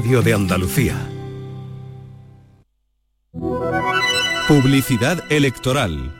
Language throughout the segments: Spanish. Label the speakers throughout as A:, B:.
A: de Andalucía. Publicidad electoral.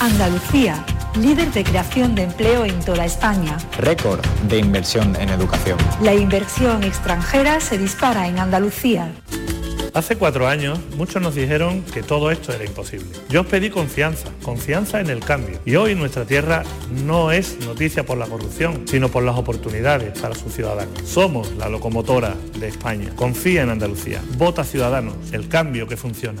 B: Andalucía, líder de creación de empleo en toda España.
C: Récord de inversión en educación.
B: La inversión extranjera se dispara en Andalucía.
D: Hace cuatro años muchos nos dijeron que todo esto era imposible. Yo os pedí confianza, confianza en el cambio. Y hoy nuestra tierra no es noticia por la corrupción, sino por las oportunidades para sus ciudadanos. Somos la locomotora de España. Confía en Andalucía. Vota Ciudadanos, el cambio que funciona.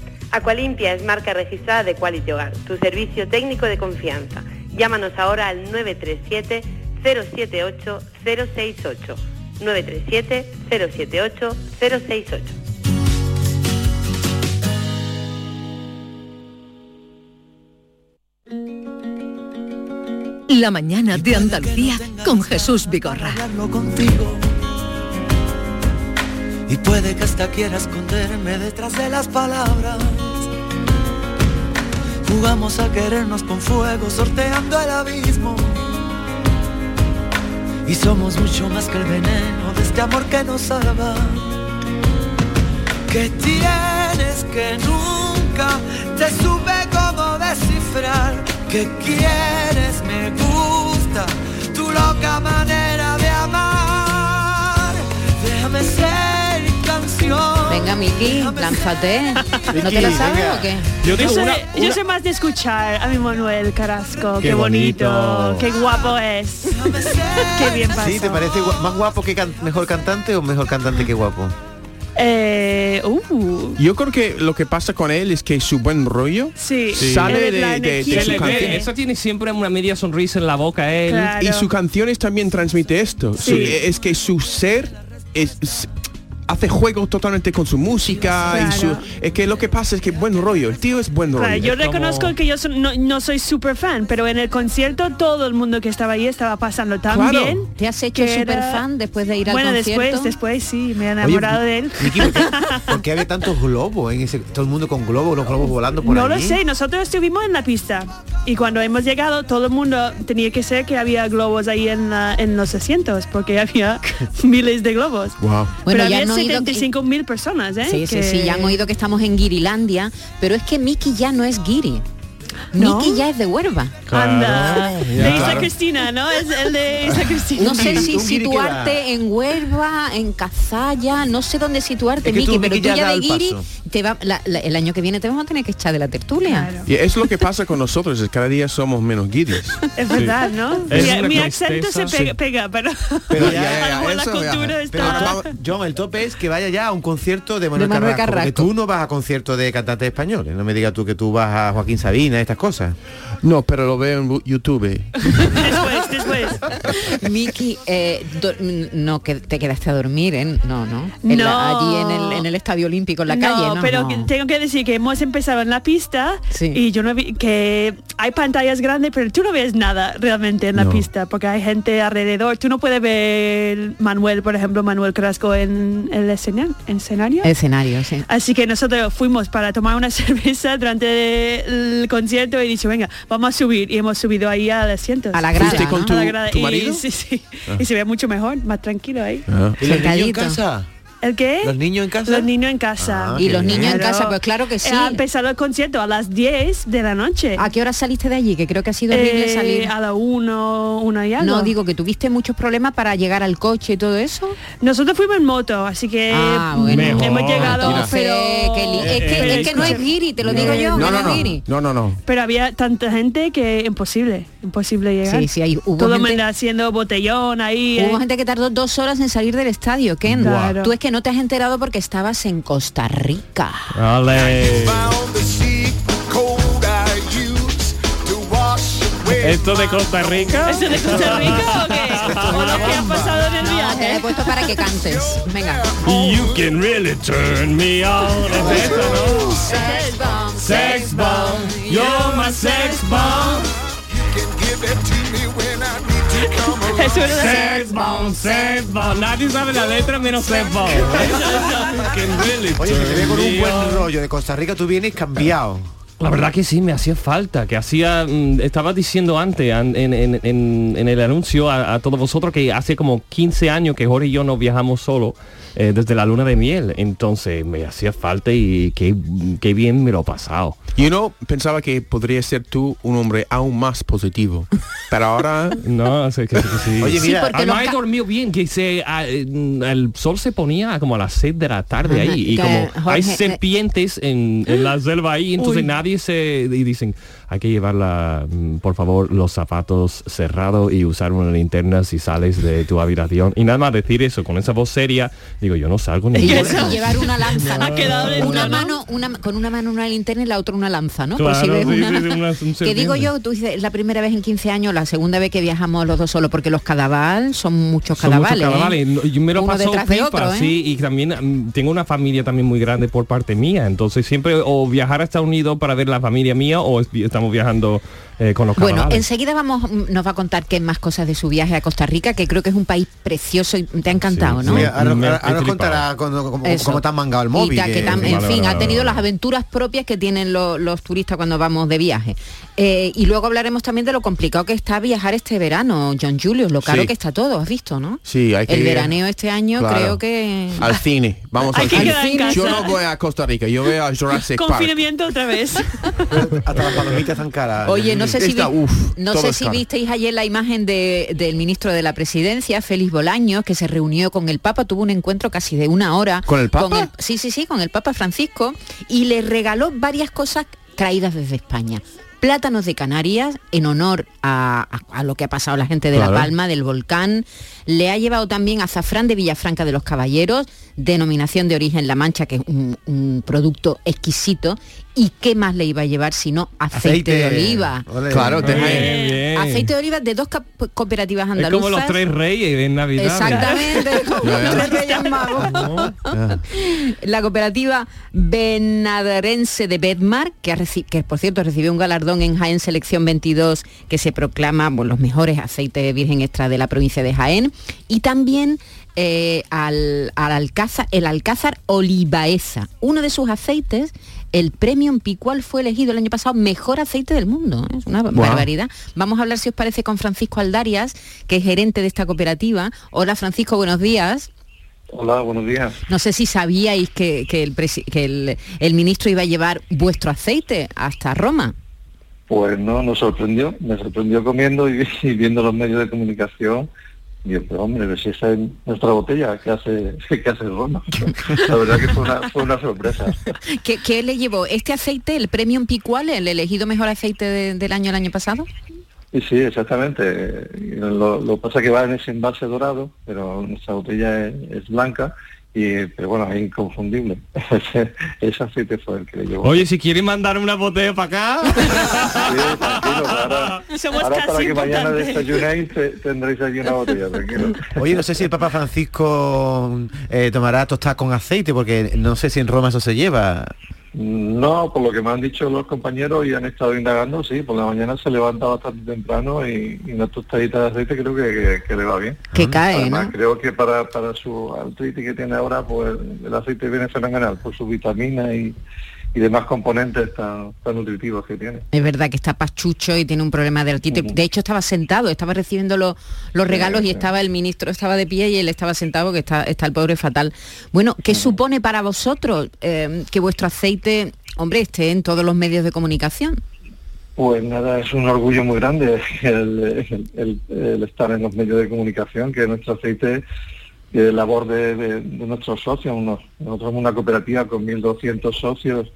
E: Aqualimpia es marca registrada de Quality Hogar, tu servicio técnico de confianza. Llámanos ahora al 937 078 068. 937 078 068.
F: La mañana de Andalucía con Jesús Vigorra.
G: Y puede que hasta quiera esconderme detrás de las palabras. Jugamos a querernos con fuego, sorteando el abismo. Y somos mucho más que el veneno de este amor que nos salva. Que tienes que nunca te supe cómo descifrar. Que quieres, me gusta tu loca manera de amar. Déjame ser.
H: Venga, Miki, lánzate. ¿No te la sabes o qué?
I: Yo,
J: Yo soy,
I: una-
J: yo
I: una-
J: soy más de escuchar a mi Manuel Carrasco. Qué,
I: Qué
J: bonito.
I: bonito.
J: Qué guapo es. qué bien pasa.
K: ¿Sí? ¿Te parece más guapo que can- mejor cantante o mejor cantante que guapo?
J: Eh, uh,
I: Yo creo que lo que pasa con él es que su buen rollo
J: sí.
I: sale de,
J: la
I: de- de su canción.
J: tiene.
L: Eso tiene siempre una media sonrisa en la boca él.
J: Claro.
I: Y sus canciones también transmite esto.
J: Sí.
I: Su- es que su ser es, es- hace juegos totalmente con su música y su es que lo que pasa es que buen rollo el tío es buen rollo.
J: yo reconozco que yo no, no, soy súper fan pero en el concierto todo el mundo que estaba ahí estaba pasando tan
I: claro.
J: bien
H: te has hecho súper
J: era...
H: fan después de ir al
J: bueno,
H: concierto bueno
J: después después sí me he enamorado de él.
K: Mickey, ¿por, había tantos globos en ese todo el mundo con globos los globos volando por
J: no lo sé nosotros estuvimos en la pista y cuando hemos llegado todo el mundo tenía que ser que había globos ahí en, en los asientos porque había miles de globos.
I: Wow.
J: pero
H: ya
J: 75.000 personas, ¿eh?
H: Sí, sí, sí, ya han oído que estamos en Girilandia, pero es que Mickey ya no es Giri.
J: No.
H: Miki ya es de Huelva.
J: Anda.
L: ya.
J: De Isla
L: Claro.
J: Cristina, ¿no? Es el de Isla Cristina.
H: No sé si situarte en Huelva, en Cazalla, no sé dónde situarte,
K: Es que
H: Miki, pero tú
K: ya
H: ya de
K: el
H: Guiri, te va, la- la- el año que viene te vamos a tener que echar de la tertulia.
I: Y es lo que pasa con nosotros, es cada día somos menos guiris.
J: Es verdad, ¿no?
L: Es
J: Mi, mi acento se pega,
L: sí.
J: pega, pero,
K: Pero
I: ya, ya,
J: a lo mejor la
I: eso,
J: cultura
K: Pero
J: está...
K: Tom- John, el tope es que vaya ya a un concierto de Manuel,
H: De Manuel
K: Carrasco, porque
H: Carrasco.
K: tú no vas a conciertos de cantantes españoles. No me digas tú que tú vas a Joaquín Sabina, estas cosas.
I: No, pero lo veo en YouTube.
J: después.
H: Miki, eh, no que te quedaste a dormir, ¿eh? No, no. En la-
J: No.
H: allí en el, en el Estadio Olímpico, en la calle, ¿no?
J: pero
H: no.
J: que- tengo que decir que hemos empezado en la pista
H: Sí.
J: y yo no vi que hay pantallas grandes, pero tú no ves nada realmente en la
I: No.
J: pista porque hay gente alrededor. Tú no puedes ver Manuel, por ejemplo, Manuel Crasco en el escena- escenario.
H: Escenario, sí.
J: Así que nosotros fuimos para tomar una cerveza durante el concierto y dicho, venga, vamos a subir. Y hemos subido ahí al asiento.
H: A la grada,
I: ¿Fuiste tu,
J: A la grada.
I: tu
J: Y-
I: marido?
J: sí, sí.
I: Ah.
J: Y se ve mucho mejor, más tranquilo ahí.
I: Ah.
K: ¿Y los niños en casa?
J: ¿El qué?
K: ¿Los niños en casa?
J: Los niños en casa.
K: Ah,
H: Y los niños en casa, pues claro que sí.
J: Ha empezado el concierto a las 10 de la noche.
H: ¿A qué hora saliste de allí? Que creo que ha sido horrible
J: Eh,
H: salir.
J: A la 1, una y algo.
H: No, digo que tuviste muchos problemas para llegar al coche y todo eso.
J: Nosotros fuimos en moto, así que
H: Ah, bueno.
L: Mejor.
J: hemos llegado, pero...
H: Li- es, que,
J: pero
H: es que no es guiri, te lo digo yo,
I: No, no,
H: no
I: no.
H: es.
I: No, no, no.
J: Pero había tanta gente que imposible, imposible llegar.
H: Sí, sí, hay, hubo
J: Todo el
H: gente,
J: mundo haciendo botellón ahí.
H: hubo
J: eh.
H: gente que tardó dos horas en salir del estadio, Ken.
J: Claro.
H: Tú es que no te has enterado porque estabas en Costa Rica.
L: Vale. ¿Esto de Costa Rica?
J: ¿Eso de Costa Rica o qué? ¿O lo que ha pasado en el
H: No, te lo he
J: viaje?
H: puesto para que cantes. Venga.
L: You can really turn me on. Es esto, ¿no? Sex bomb. You're my sex bomb.
J: Eso era de-
L: Sex bomb. Nadie sabe la letra menos sex
K: Oye, que te veo con un buen rollo de Costa Rica, tú vienes cambiado.
L: La verdad que sí, me hacía falta, que hacía, mm, estaba diciendo antes an- en, en- en- en el anuncio a, a todos vosotros que hace como 15 años que Jorge y yo no viajamos solo eh, desde la luna de miel, entonces me hacía falta y qué, qué bien me lo he pasado.
I: Yo no pensaba que podría ser tú un hombre aún más positivo. Pero ahora...
L: No, sé que, que sí.
K: Oye,
H: Sí,
K: mira,
H: porque
L: Además he dormido bien, que se, ah, eh, el sol se ponía como a las 6 de la tarde
H: Ajá,
L: ahí y como hay
H: Jorge, eh,
L: serpientes en, en la selva ahí, entonces
J: Uy.
L: nadie se... y dicen, hay que llevarla, mm, por favor, los zapatos cerrados y usar una linterna si sales de tu habitación. Y nada más decir eso con esa voz seria, digo, yo no salgo ni...
H: Y
J: ¿Qué
H: llevar-
J: eso?
H: llevar una lanza, ¿no?
J: Ha quedado
H: una
J: ¿no?
H: mano, una, con una mano una linterna y la otra una lanza, ¿no? Por si
L: Claro,
H: ves
L: sí,
H: una-
L: sí, sí, una- un
H: que digo yo, tú dices, la primera vez en 15 años, la segunda vez que viajamos los dos solos, porque los cadaval son muchos
L: Son muchos
H: cadavales. ¿eh?
L: Yo me lo
H: Uno
L: paso
H: detrás de
L: pipa,
H: otro, ¿eh?
L: sí, y también mm, tengo una familia también muy grande por parte mía, entonces siempre o viajar a Estados Unidos para ver la familia mía o estamos viajando eh, con los
H: Bueno, enseguida vamos, nos va a contar qué más cosas de su viaje a Costa Rica, que creo que es un país precioso y te ha encantado,
L: Sí,
H: ¿no?
L: sí.
K: Ahora, nos contará cómo, cómo-
H: Eso.
K: cómo te han mangado el móvil.
H: Y ta- que
K: que-
H: tam- en
L: Vale,
H: fin,
L: vale,
H: ha tenido
L: vale.
H: las aventuras propias que tienen lo- los turistas cuando vamos de viaje. Eh, y luego hablaremos también de lo complicado que está viajar este verano, John Julius, lo caro
I: Sí.
H: que está todo, has visto, ¿no?
I: Sí, hay que
H: El
I: ir
H: veraneo este año
I: Claro.
H: creo que...
I: al cine. Vamos
J: Hay
I: al
J: que
I: cine.
J: quedar en casa.
I: Yo no voy a Costa Rica, yo voy a Jurassic Park.
J: Confinamiento otra vez.
K: Hasta las palomitas tan caras.
H: Oye, no sé si,
I: Esta,
H: vi-
I: uf,
H: no sé si visteis ayer la imagen de- del ministro de la Presidencia, Félix Bolaños, que se reunió con el Papa, tuvo un encuentro casi de una hora.
I: ¿Con el Papa?
H: sí, sí, sí, con el Papa Francisco, y le regaló varias cosas traídas desde España. Plátanos de Canarias, en honor a, a- a lo que ha pasado la gente de
I: Claro.
H: La Palma, del volcán. Le ha llevado también azafrán de Villafranca de los Caballeros, denominación de origen La Mancha, que es un, un producto exquisito. ¿Y qué más le iba a llevar sino aceite, de oliva?
K: Ole.
I: Claro, te-
L: Bien, bien.
H: Aceite de oliva de dos cooperativas
L: es
H: andaluzas.
L: como los tres reyes en Navidad.
H: Exactamente, como los tres reyes magos. La cooperativa benaderense de Bedmar, que, ha que por cierto recibió un galardón en Jaén Selección 22, que se proclama bueno, los mejores aceites de virgen extra de la provincia de Jaén, y también eh, al, al Alcázar, el Alcázar Olivaesa, uno de sus aceites. El Premium Picual fue elegido el año pasado mejor aceite del mundo. Es una barbaridad. Vamos a hablar, si os parece, con Francisco Aldarias, que es gerente de esta cooperativa. Hola Francisco, buenos días.
M: Hola, buenos días.
H: No sé si sabíais que, que el, que el- el ministro iba a llevar vuestro aceite hasta Roma.
M: Pues no, nos sorprendió, me sorprendió comiendo y, y viendo los medios de comunicación. Y yo, pero hombre, si esa es nuestra botella, ¿qué hace, qué hace Roma? La verdad que fue una, fue una sorpresa.
H: ¿Qué, qué le llevó? ¿Este aceite, el Premium Picual, el elegido mejor aceite de- del año el año pasado?
M: Y sí, exactamente. Lo, lo que pasa que va en ese envase dorado, pero nuestra botella es, es blanca, y pero bueno, es inconfundible. Ese, ese aceite fue el que le llevó.
L: Oye, si quieren mandar una botella para acá.
J: Somos
M: Ahora para
J: casi
M: que mañana desayunéis te- tendréis allí una botella, tranquilo.
K: Oye, no sé si el Papa Francisco eh, tomará tostada con aceite, porque no sé si en Roma eso se lleva.
M: No, por lo que me han dicho los compañeros y han estado indagando, sí, por la mañana se levanta bastante temprano y, y una tostadita de aceite creo que, que- que le va bien.
H: Que cae,
M: Además,
H: ¿no?
M: creo que para, para su artritis que tiene ahora, pues el aceite viene fenomenal por sus vitaminas y, y demás componentes tan, tan nutritivos que tiene.
H: Es verdad que está pachucho y tiene un problema de artritis. De hecho, estaba sentado, estaba recibiendo los, los regalos y estaba el ministro, estaba de pie y él estaba sentado, porque está, está el pobre fatal. Bueno, ¿qué supone para vosotros eh, que vuestro aceite, hombre, esté en todos los medios de comunicación?
M: Pues nada, es un orgullo muy grande el, el- el- el estar en los medios de comunicación, que nuestro aceite de labor de, de- de nuestros socios. unos- nosotros somos una cooperativa con 1.200 socios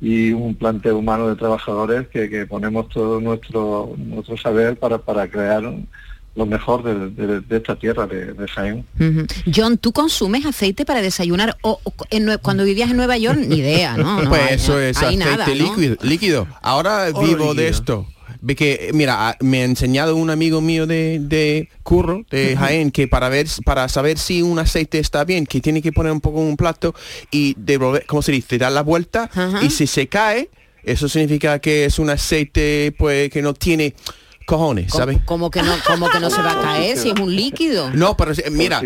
M: y un planteo humano de trabajadores que, que ponemos todo nuestro nuestro saber para, para crear lo mejor de, de- de esta tierra, de, de Jaén.
H: John, ¿tú consumes aceite para desayunar o, o en cuando vivías en Nueva York? Ni idea, ¿no? No,
I: pues
H: hay-
I: eso es
H: hay
I: aceite
H: nada, ¿no?
I: líquido. Ahora
K: Oro
I: vivo de esto. Ve que, mira, a- me ha enseñado un amigo mío de, de Curro, de Jaén, que para ver, para saber si un aceite está bien, que tiene que poner un poco en un plato y devolver, ¿cómo se dice? Dar la vuelta y si se cae, eso significa que es un aceite pues que no tiene cojones, ¿sabes?
H: Como que no, como que no se va a caer si es un líquido.
I: No, pero eh, mira,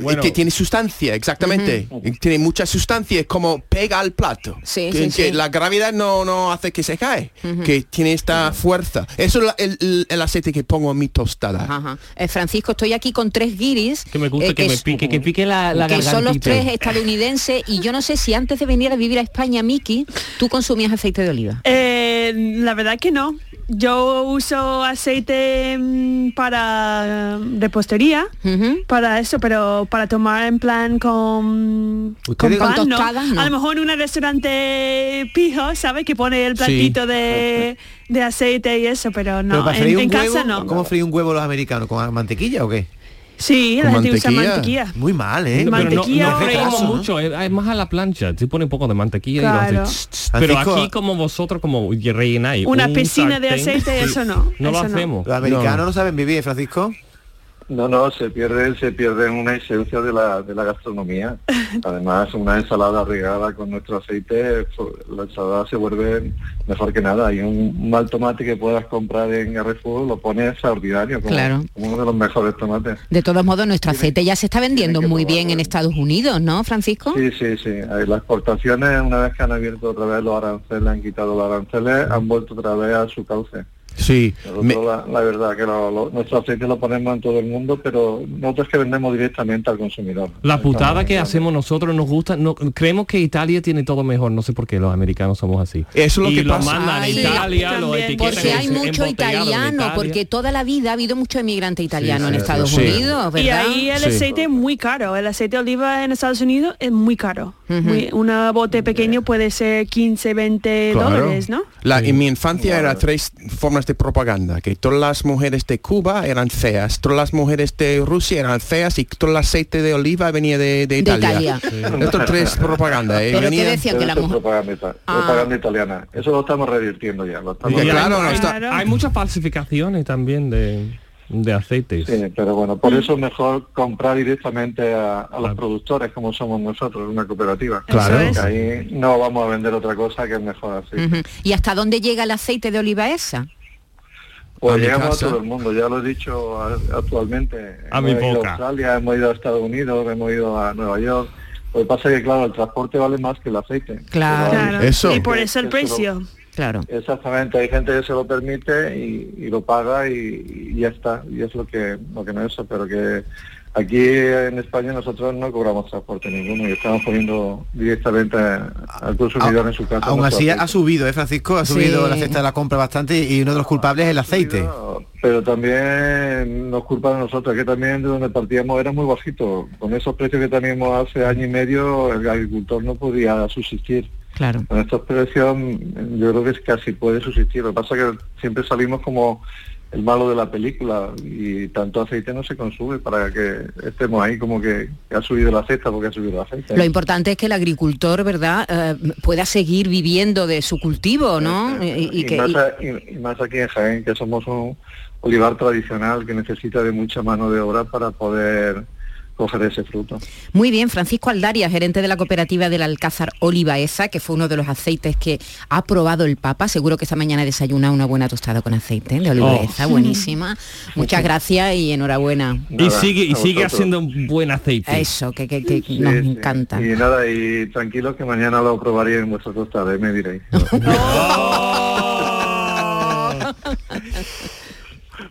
L: Bueno.
I: que tiene sustancia, exactamente. Tiene mucha sustancia, es como pega al plato.
H: Sí,
I: que,
H: sí,
I: que
H: sí.
I: la gravedad no, no hace que se cae, que tiene esta fuerza. Eso es la- el, el- aceite que pongo en mi tostada.
H: Ajá. Eh, Francisco, estoy aquí con tres guiris.
L: Que me gusta
H: eh,
L: que, me pique, que pique la, la
H: que son los tres estadounidenses y yo no sé si antes de venir a vivir a España, Miki, tú consumías aceite de oliva.
J: Eh, la verdad que no. Yo uso aceite mm, para repostería, para eso, pero para tomar en plan con, con
H: ¿Ustedes-
J: pan,
H: con
J: ¿no? A lo mejor en un restaurante pijo, ¿sabes? Que pone el platito de, de aceite y eso, pero no.
K: ¿Pero para
J: en casa no.
K: ¿Cómo freír un huevo los americanos? ¿Con mantequilla o qué?
J: Sí, la gente usa mantequilla.
K: Muy mal, ¿eh?
L: No,
J: Mantequilla
L: no freímos
J: ¿no?
L: mucho, es, es más a la plancha, se pone un poco de mantequilla y
J: Claro.
L: lo hace tss, tss. Pero
K: Francisco-
L: aquí como vosotros como rellenáis
J: Una
L: un
J: piscina de aceite, eso no,
L: No lo
J: eso
L: hacemos.
K: Los americanos no, saben vivir, Francisco.
M: No, no, se pierde, se pierde una esencia de la, de la gastronomía. Además, una ensalada regada con nuestro aceite, la ensalada se vuelve mejor que nada. Y un mal tomate que puedas comprar en Carrefour lo pones extraordinario, como,
H: Claro.
M: como uno de los mejores tomates.
H: De todos modos, nuestro aceite ya se está vendiendo muy bien en Estados Unidos, ¿no, Francisco?
M: Sí, sí, sí. Eh, Las exportaciones, una vez que han abierto otra vez los aranceles, han quitado los aranceles, han vuelto otra vez a su cauce.
I: Sí,
M: Nosotros la, la verdad que lo- lo- nuestro aceite lo ponemos en todo el mundo, pero nosotros que vendemos directamente al consumidor.
L: La putada que hacemos nosotros nos gusta, no, creemos que Italia tiene todo mejor, no sé por qué los americanos somos así.
I: Eso es lo
L: y
I: que
L: lo
I: pasa.
L: mandan a Italia, lo etiquetan
H: Porque hay
L: en-
H: mucho italiano,
L: Italia.
H: porque toda la vida ha habido mucho inmigrante italiano en
I: sí,
H: Estados
I: sí.
H: Unidos, ¿verdad?
J: Y ahí el
I: Sí.
J: aceite es muy caro. El aceite de oliva en Estados Unidos es muy caro. Muy- una bote pequeño puede ser 15, 20
I: Claro.
J: dólares, ¿no?
I: La, En mi infancia era tres formas de propaganda, que todas las mujeres de Cuba eran feas, todas las mujeres de Rusia eran feas y todo el aceite de oliva venía de, de Italia.
H: Italia.
I: Estos tres propaganda. ¿eh?
H: Pero
I: Venía-
H: que decían que la
M: Eso es
H: mujer...
M: propaganda, ita-
H: Ah.
M: propaganda italiana. Eso lo estamos revirtiendo ya. Lo estamos
I: claro, no
L: hay,
I: está-
L: hay muchas falsificaciones también de, de aceites.
M: Sí, pero bueno, por eso es mejor comprar directamente a, a los productores como somos nosotros, una cooperativa.
H: Claro.
M: Ahí no vamos a vender otra cosa que es mejor así.
H: Ujú. ¿Y hasta dónde llega el aceite de oliva esa?
M: Pues
I: A
M: llegamos
I: casa.
M: a todo el mundo, ya lo he dicho actualmente.
L: A
M: hemos
L: mi
M: ido
L: boca.
M: a Australia, hemos ido a Estados Unidos, hemos ido a Nueva York. Lo que pasa es que, claro, el transporte vale más que el aceite.
H: Claro.
J: Claro.
I: Eso.
J: Y por eso el
M: lo-
J: precio.
H: Claro.
M: Exactamente, hay gente que se lo permite y, y lo paga y, y ya está, y es lo que lo que no es eso, pero que Aquí en España nosotros no cobramos transporte ninguno y estamos poniendo directamente al consumidor en su casa.
K: Aún así
M: aceite.
K: ha subido, ¿eh, Francisco? Ha subido
M: Sí.
K: la cesta de la compra bastante y uno de los culpables es el aceite.
M: Pero también nos culpa de nosotros, que también de donde partíamos era muy bajito. Con esos precios que teníamos hace año y medio, el agricultor no podía subsistir.
H: Claro.
M: Con estos precios yo creo que es casi puede subsistir. Lo que pasa es que siempre salimos como el malo de la película y tanto aceite no se consume para que estemos ahí como que ha subido la cesta porque ha subido el aceite.
H: Lo importante es que el agricultor, ¿verdad?, Eh, pueda seguir viviendo de su cultivo, ¿no? Y, y
M: y,
H: que,
M: más
H: y-
M: a- y- y más aquí en Jaén, que somos un olivar tradicional que necesita de mucha mano de obra para poder coger ese fruto.
H: Muy bien, Francisco Aldaria, gerente de la cooperativa del Alcázar Olivaesa, que fue uno de los aceites que ha probado el Papa. Seguro que esta mañana desayuna una buena tostada con aceite de Olivaesa,
L: Oh.
H: buenísima. Muchas gracias y enhorabuena.
L: Y sigue, y sigue haciendo un buen aceite.
H: Eso, que, que- que
M: Sí,
H: nos
M: sí.
H: encanta.
M: Y nada, y tranquilos que mañana lo probaré en vuestra tostada, y me diréis.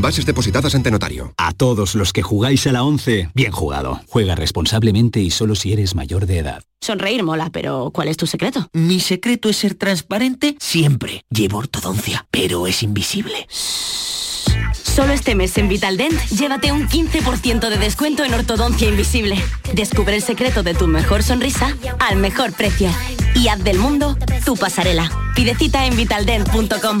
N: Bases depositadas ante notario.
O: A todos los que jugáis a la 11, bien jugado. Juega responsablemente y solo si eres mayor de edad.
P: Sonreír mola, pero ¿cuál es tu secreto?
Q: Mi secreto es ser transparente siempre. Llevo ortodoncia, pero es invisible.
P: Solo este mes en Vitaldent, llévate un 15% de descuento en ortodoncia invisible. Descubre el secreto de tu mejor sonrisa al mejor precio. Y haz del mundo tu pasarela. Pide cita en vitaldent.com.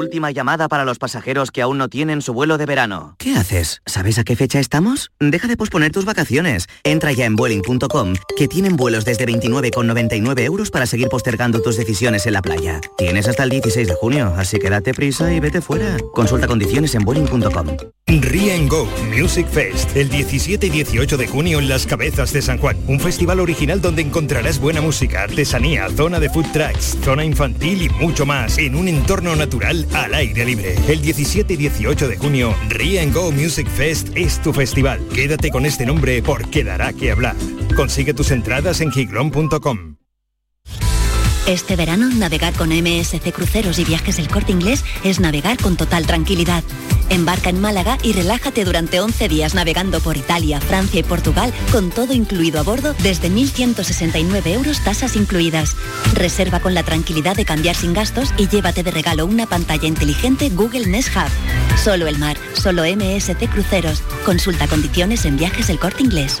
R: Última llamada para los pasajeros que aún no tienen su vuelo de verano. ¿Qué haces? ¿Sabes a qué fecha estamos? Deja de posponer tus vacaciones. Entra ya en Vueling.com, que tienen vuelos desde 29,99 euros para seguir postergando tus decisiones en la playa. Tienes hasta el 16 de junio, así que date prisa y vete fuera. Consulta condiciones en Vueling.com.
S: Ría and Go Music Fest, el 17 y 18 de junio en Las Cabezas de San Juan. Un festival original donde encontrarás buena música, artesanía, zona de food trucks, zona infantil y mucho más, en un entorno natural al aire libre. El 17 y 18 de junio, and Go Music Fest es tu festival. Quédate con este nombre porque dará que hablar. Consigue tus entradas en giglón.com.
T: Este verano, navegar con MSC Cruceros y Viajes El Corte Inglés es navegar con total tranquilidad. Embarca en Málaga y relájate durante 11 días navegando por Italia, Francia y Portugal con todo incluido a bordo desde 1.169 euros tasas incluidas. Reserva con la tranquilidad de cambiar sin gastos y llévate de regalo una pantalla inteligente Google Nest Hub. Solo el mar, solo MSC Cruceros. Consulta condiciones en Viajes El Corte Inglés.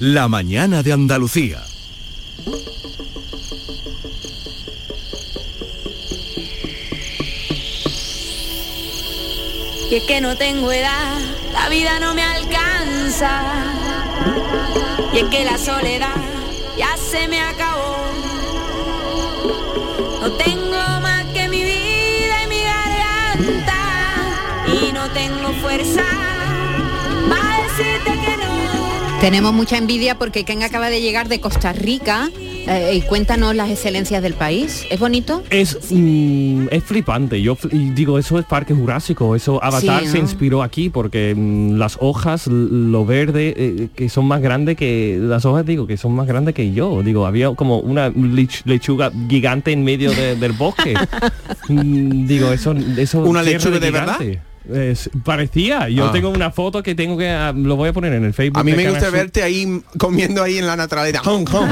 A: La mañana de Andalucía.
U: Y es que no tengo edad, la vida no me alcanza. Y es que la soledad ya se me acabó. No tengo más que mi vida y mi garganta. Y no tengo fuerza para decirte
H: tenemos mucha envidia porque Ken acaba de llegar de Costa Rica eh, y cuéntanos las excelencias del país. ¿Es bonito?
L: Es, mm, es flipante. Yo fl- y digo, eso es Parque Jurásico. Eso Avatar
H: Sí,
L: se
H: ¿no?
L: inspiró aquí porque mm, las hojas, lo verde, eh, que son más grandes que las hojas, digo, que son más grandes que yo. Digo, había como una lech- lechuga gigante en medio de- del bosque. Mm, digo, eso, eso
I: ¿Una lechuga de verdad?
L: Es- parecía. Yo
I: Ah.
L: tengo una foto que tengo que ah, lo voy a poner en el Facebook.
I: A mí me gusta verte ahí comiendo ahí en la naturalidad. Hong Kong.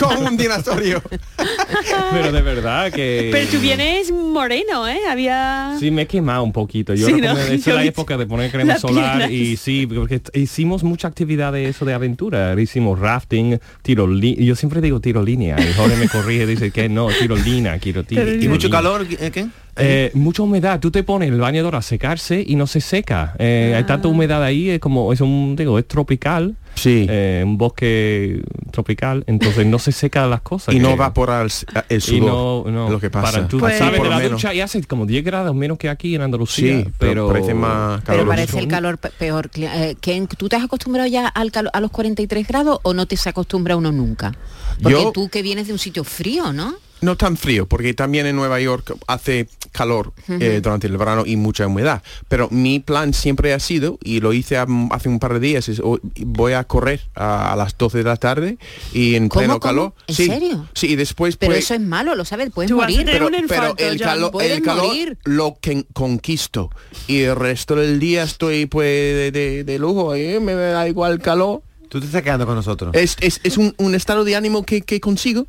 I: Como un dinosaurio.
L: Pero de verdad que.
J: Pero tú vienes moreno, ¿eh? Había...
L: Sí, me he quemado un poquito. Yo la época de poner crema
J: la
L: solar y sí, porque hicimos mucha actividad de eso de aventura. Hicimos rafting, tiro Yo siempre digo tiro línea y Jorge me corrige y dice que no, tirolina, quiero tiro.
K: ¿Y mucho calor, eh, Ken?
L: Eh, mucha humedad, tú te pones el bañador a secarse y no se seca. Eh, Hay
J: Ah.
L: tanta humedad ahí, es como, es un, digo, es tropical.
I: Sí.
L: eh, un bosque tropical, entonces no se seca las cosas.
I: Y no
L: que-
I: evapora el, el
L: y
I: sudor.
L: no, no,
I: lo que pasa.
L: Para tú
I: Pues-
L: sabes de la
I: menos.
L: ducha y hace como 10 grados menos que aquí en Andalucía.
I: Sí,
L: pero
I: pero parece más
H: Pero parece el calor pe- peor. Eh, Ken, ¿Tú te has acostumbrado ya al calo- a los 43 grados o no te se acostumbra uno nunca? Porque
I: Yo-
H: tú que vienes de un sitio frío, ¿no?
I: No tan frío, porque también en Nueva York hace calor eh, durante el verano y mucha humedad. Pero mi plan siempre ha sido, y lo hice hace un par de días, es hoy voy a correr a, a las 12 de la tarde y en
H: ¿Cómo,
I: pleno
H: cómo?
I: calor.
H: ¿En
I: sí,
H: serio?
I: Sí, y después
H: Pero
I: pues,
H: eso es malo, lo sabes, puedes
J: Tú
H: morir.
I: pero,
J: un
I: pero el
H: Puedes
I: el calor
H: morir.
I: lo que conquisto y el resto del día estoy pues de, de- de lujo, eh, me da igual calor.
K: Tú te estás quedando con nosotros.
I: Es, es, es un, un estado de ánimo que, que consigo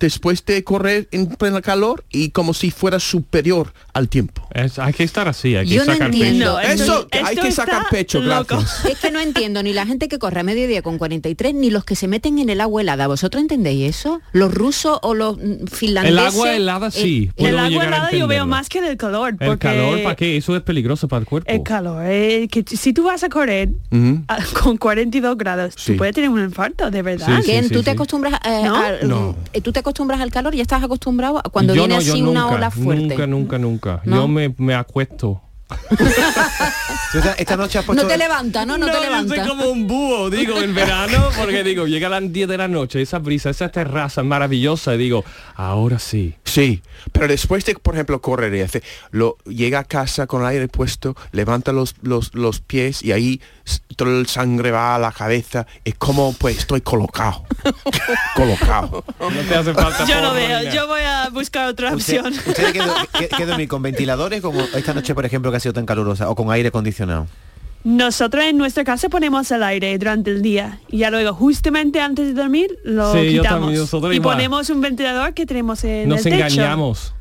I: después de correr en pleno calor y como si fuera superior al tiempo.
L: Es- hay que estar así, hay que
H: Yo no
L: sacar
H: entiendo.
L: pecho.
J: No,
I: Eso,
J: esto
I: hay que sacar pecho,
J: loco.
I: gracias.
H: Es que no entiendo ni la gente que corre a mediodía con 43 ni los que se meten en el agua helada. ¿Vosotros entendéis eso? ¿Los rusos o los mm, finlandeses?
L: El agua helada sí.
H: El-
J: El agua
L: a
J: helada yo veo más que el calor.
L: El
J: porque
L: calor, ¿para qué? Eso es peligroso para el cuerpo.
J: El calor, eh, que si tú vas a correr
I: Ujú.
J: a- con 42 grados,
I: Sí.
J: tú puedes tener un infarto, de verdad.
L: Sí, sí.
H: ¿tú te acostumbras eh,
J: ¿No?
H: al,
I: No.
H: eh, tú te acostumbras al calor? ¿Ya estás acostumbrado a cuando
L: Yo
H: viene
L: no,
H: así una ola fuerte?
L: Nunca, nunca, nunca.
H: ¿No?
L: Yo me, me acuesto.
K: Esta, esta noche has puesto...
H: No te levanta, ¿no? No, te
L: yo
H: levanta.
L: soy como un búho, digo, en verano, porque digo, llega a las 10 de la noche, esa brisa, esa terraza maravillosa, y digo, ahora sí.
I: Sí, pero después de, por ejemplo, correr y hace, lo, llega a casa con el aire puesto, levanta los, los, los pies y ahí todo el sangre va a la cabeza. Es como, pues, estoy colocado. colocado.
L: No te hace falta
J: Yo no veo, yo voy a buscar otra
K: ¿Usted,
J: opción.
K: ¿Ustedes qué, qué- qué dormir con ventiladores como esta noche, por ejemplo, que ha sido tan calurosa, o con aire acondicionado?
J: Nosotros en nuestra casa ponemos el aire durante el día y ya luego justamente antes de dormir lo
L: Sí, yo
J: quitamos
L: también,
J: y
L: igual.
J: ponemos un ventilador que tenemos en
L: Nos
J: el techo.
L: engañamos.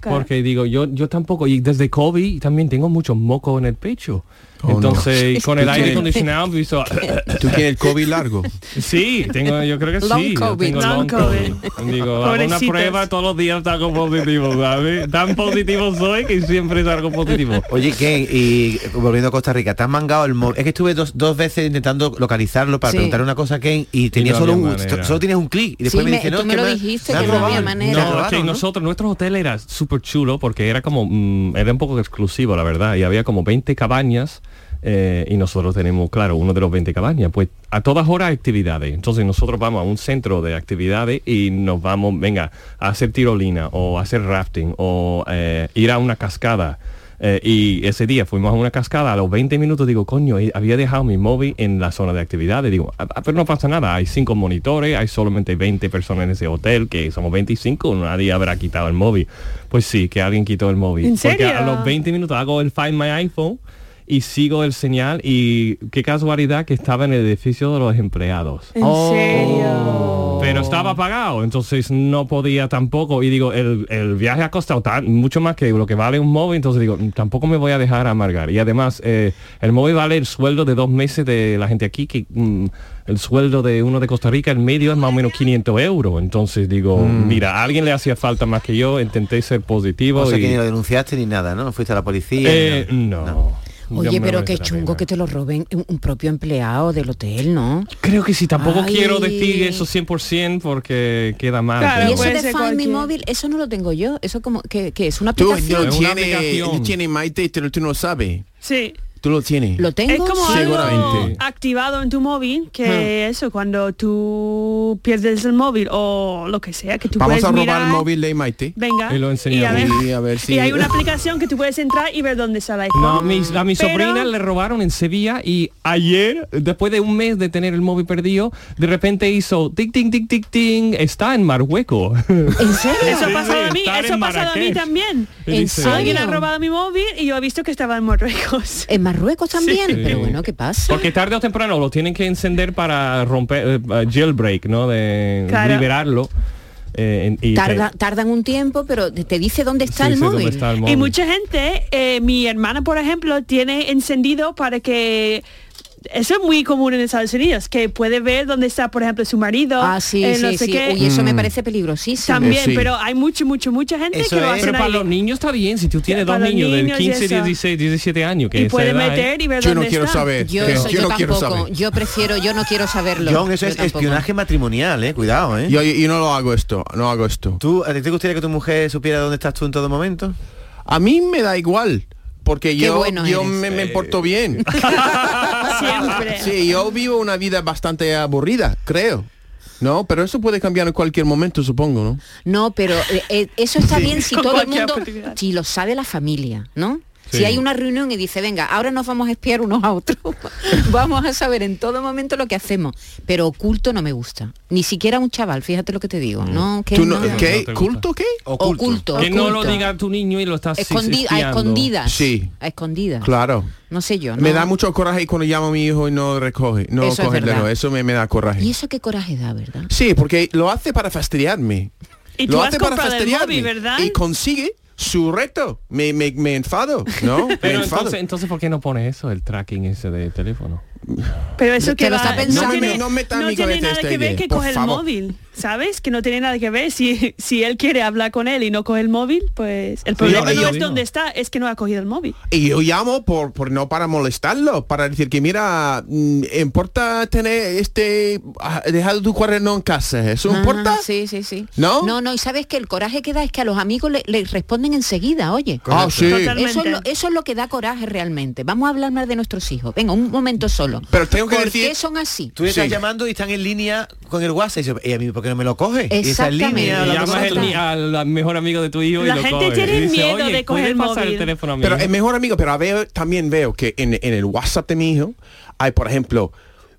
J: Claro.
L: Porque digo, yo, yo tampoco, y desde COVID también tengo mucho moco en el pecho.
I: Oh, no.
L: Entonces, con el aire acondicionado, visto,
I: ¿Tú tienes el COVID largo?
L: sí, tengo, yo creo que
H: Long
L: sí. yo
H: COVID.
L: tengo
J: Long
L: long COVID. Digo, hago una prueba todos los días salgo positivo, ¿sabes? Tan positivo soy que siempre salgo positivo.
K: Oye, Ken, y volviendo a Costa Rica, te has mangado el móvil. Es que estuve dos, dos veces intentando localizarlo para
H: Sí.
K: preguntar una cosa a Ken y tenía
L: no
K: solo un,
L: manera.
K: solo tienes un clic y después
H: Sí,
K: me
H: me-
K: dice, no,
H: tú
K: es
H: me lo dijiste, que no había
K: robado".
H: manera.
L: Que
K: ¿no?
L: nosotros, nuestro hotel era súper chulo porque era como, mm, era un poco exclusivo, la verdad, y había como 20 cabañas eh, y nosotros tenemos, claro, uno de los 20 cabañas, pues a todas horas actividades. Entonces nosotros vamos a un centro de actividades y nos vamos, venga, a hacer tirolina o a hacer rafting o eh, ir a una cascada. Eh, y ese día fuimos a una cascada, a los 20 minutos digo, coño, había dejado mi móvil en la zona de actividades. Digo, "Ah, ah, pero no pasa nada, hay cinco monitores, hay solamente 20 personas en ese hotel, que somos 25, nadie habrá quitado el móvil. Pues sí, que alguien quitó el móvil.
J: ¿En
L: Porque
J: serio?
L: a los 20 minutos hago el Find My iPhone y sigo el señal y qué casualidad que estaba en el edificio de los empleados.
J: ¿En serio?
L: Pero estaba pagado, entonces no podía tampoco. Y digo, el, el viaje ha costado tan, mucho más que lo que vale un móvil, entonces digo, "Mm, tampoco me voy a dejar amargar. Y además, eh, el móvil vale el sueldo de dos meses de la gente aquí, que mm, el sueldo de uno de Costa Rica, el medio es más o menos 500 euros. Entonces digo, mira, a alguien le hacía falta más que yo, intenté ser positivo.
K: O sea
L: y-
K: que ni lo denunciaste ni nada, ¿no? Fuiste a la policía.
L: Eh, no.
H: Oye, pero qué chungo que te lo roben un, un propio empleado del hotel, ¿no?
L: Creo que sí, tampoco
H: Ay.
L: quiero decir eso 100% porque queda mal.
J: Claro,
L: pero
H: y eso de Find Mi
J: cualquier-
H: Móvil, eso no lo tengo yo. Eso como que, que es una
I: Tú
H: aplicación.
I: no
L: Es una
I: tienes, tú tienes Maite, pero tú no sabes.
J: Sí.
I: Tú lo tienes.
H: Lo tengo.
J: Es como algo
I: Seguramente.
J: activado en tu móvil, que eso, cuando tú pierdes el móvil o lo que sea, que tú
I: Vamos
J: puedes
I: a robar
J: mirar,
I: el móvil de Maite.
J: Venga.
L: Y lo enseñamos.
J: ver,
I: Y a ver si...
J: y hay una aplicación que tú puedes entrar y ver dónde está el iPhone.
L: No, mis- a mi
J: Pero-
L: sobrina le robaron en Sevilla y ayer, después de un mes de tener el móvil perdido, de repente hizo tic tic tic tic tic, está en Marruecos.
H: ¿En serio?
J: Eso ha pasado a mí,
L: estar
J: eso ha pasado a mí también. Alguien ha robado mi móvil y yo he visto que estaba en Marruecos.
H: En Marruecos también,
L: Sí.
H: pero bueno, ¿qué pasa?
L: Porque tarde o temprano lo tienen que encender para romper uh, jailbreak, ¿no? De
J: Claro.
L: liberarlo. eh, y te-
H: Tarda, tardan un tiempo, pero te- dice dónde está
L: sí,
H: el
L: sí,
H: móvil.
L: dónde está el
J: Y mucha gente, eh, mi hermana por ejemplo, tiene encendido para que eso es muy común en Estados Unidos, que puede ver dónde está, por ejemplo, su marido.
H: Ah, sí,
J: eh, no
H: sí,
J: sé
H: sí.
J: qué.
H: Uy, eso me parece peligrosísimo.
J: También,
I: Sí.
J: pero hay mucho, mucho, mucha gente
K: Eso
J: que lo
K: es-
L: Pero para los niños está bien, si tú tienes dos niños de
J: niños y
L: 15,
J: eso.
L: 16, 17 años, que
J: y puede
L: ¿eh?
J: meter y ver
I: Yo no
J: dónde
I: quiero
J: está.
I: saber.
H: Yo,
I: Creo.
H: eso,
I: Yo
H: yo,
I: no quiero saber.
H: Yo prefiero, yo no quiero saberlo.
K: John, eso
H: Yo
K: es
H: tampoco.
K: espionaje matrimonial, eh. Cuidado, eh.
I: Yo, yo no lo hago esto, no hago esto.
K: ¿Tú, ¿A ti te gustaría que tu mujer supiera dónde estás tú en todo momento?
I: A mí me da igual, porque
H: Qué
I: yo,
H: bueno
I: yo me, me porto bien.
J: Siempre.
I: Sí, yo vivo una vida bastante aburrida, creo. No, pero eso puede cambiar en cualquier momento, supongo, ¿no?
H: No, pero eh, eh, eso está bien si todo el mundo, si lo sabe la familia, ¿no?
L: Sí.
H: Si hay una reunión y dice, venga, ahora nos vamos a espiar unos a otros, vamos a saber en todo momento lo que hacemos. Pero oculto no me gusta. Ni siquiera un chaval, fíjate lo que te digo. No, que
I: ¿Tú no-
H: no.
I: ¿Qué?
L: No gusta.
I: ¿Culto qué?
H: Oculto.
L: Que no lo diga tu niño y lo estás
H: Escondi- a escondidas.
I: Sí.
H: A escondidas.
I: Claro.
H: No sé yo.
I: Me da mucho coraje cuando llamo a mi hijo y no recoge, no
H: Eso es
I: coge el dedo. Eso me, me da coraje.
H: Y eso qué coraje da, ¿verdad?
I: Sí, porque lo hace para fastidiarme.
J: Y
I: lo
J: tú has
I: hace para fastidiarme.
J: móvil, ¿verdad?
I: Y consigue su reto. Me, me, me enfado, ¿no? me
L: Pero
I: enfado.
L: entonces, entonces, ¿por qué no pones eso, el tracking ese de teléfono?
J: Pero eso que
H: lo está pensando.
J: no
I: No me- no
J: no
I: mi
J: tiene nada
I: esta
J: que ver que coge el
I: favor.
J: móvil, ¿sabes? Que no tiene nada que ver. Si, si él quiere hablar con él y no coge el móvil, pues el problema
I: yo
J: no es
I: digo.
J: dónde está, es que no ha cogido el móvil.
I: Y yo llamo por, por no para molestarlo, para decir que mira, mm, importa tener este ah, dejado tu cuaderno en casa, ¿eso
H: Ah,
I: importa?
H: Sí, sí, sí.
I: ¿No?
H: No, no, y sabes que el coraje que da es que a los amigos le, le responden enseguida, oye.
I: Ah, sí.
H: Eso es, lo, eso es lo que da coraje realmente. Vamos a hablar más de nuestros hijos. Venga, un momento solo.
I: Pero tengo que
H: ¿Por
I: decir-
H: qué son así?
K: Tú estás
I: Sí.
K: llamando y están en línea con el WhatsApp "¿Y a mí por qué no me lo coge? Esa
H: Exactamente.
K: línea
L: llamas el ni- al mejor amigo de tu hijo
J: La
L: y lo
J: gente
L: coge.
J: tiene
L: Y dice,
J: miedo
L: "Oye,
J: de coger
L: ¿puedes
J: el
L: pasar
J: móvil?"
L: el teléfono a mí?
I: Pero es mejor amigo, pero a veo, también veo que en, en el WhatsApp de mi hijo hay, por ejemplo,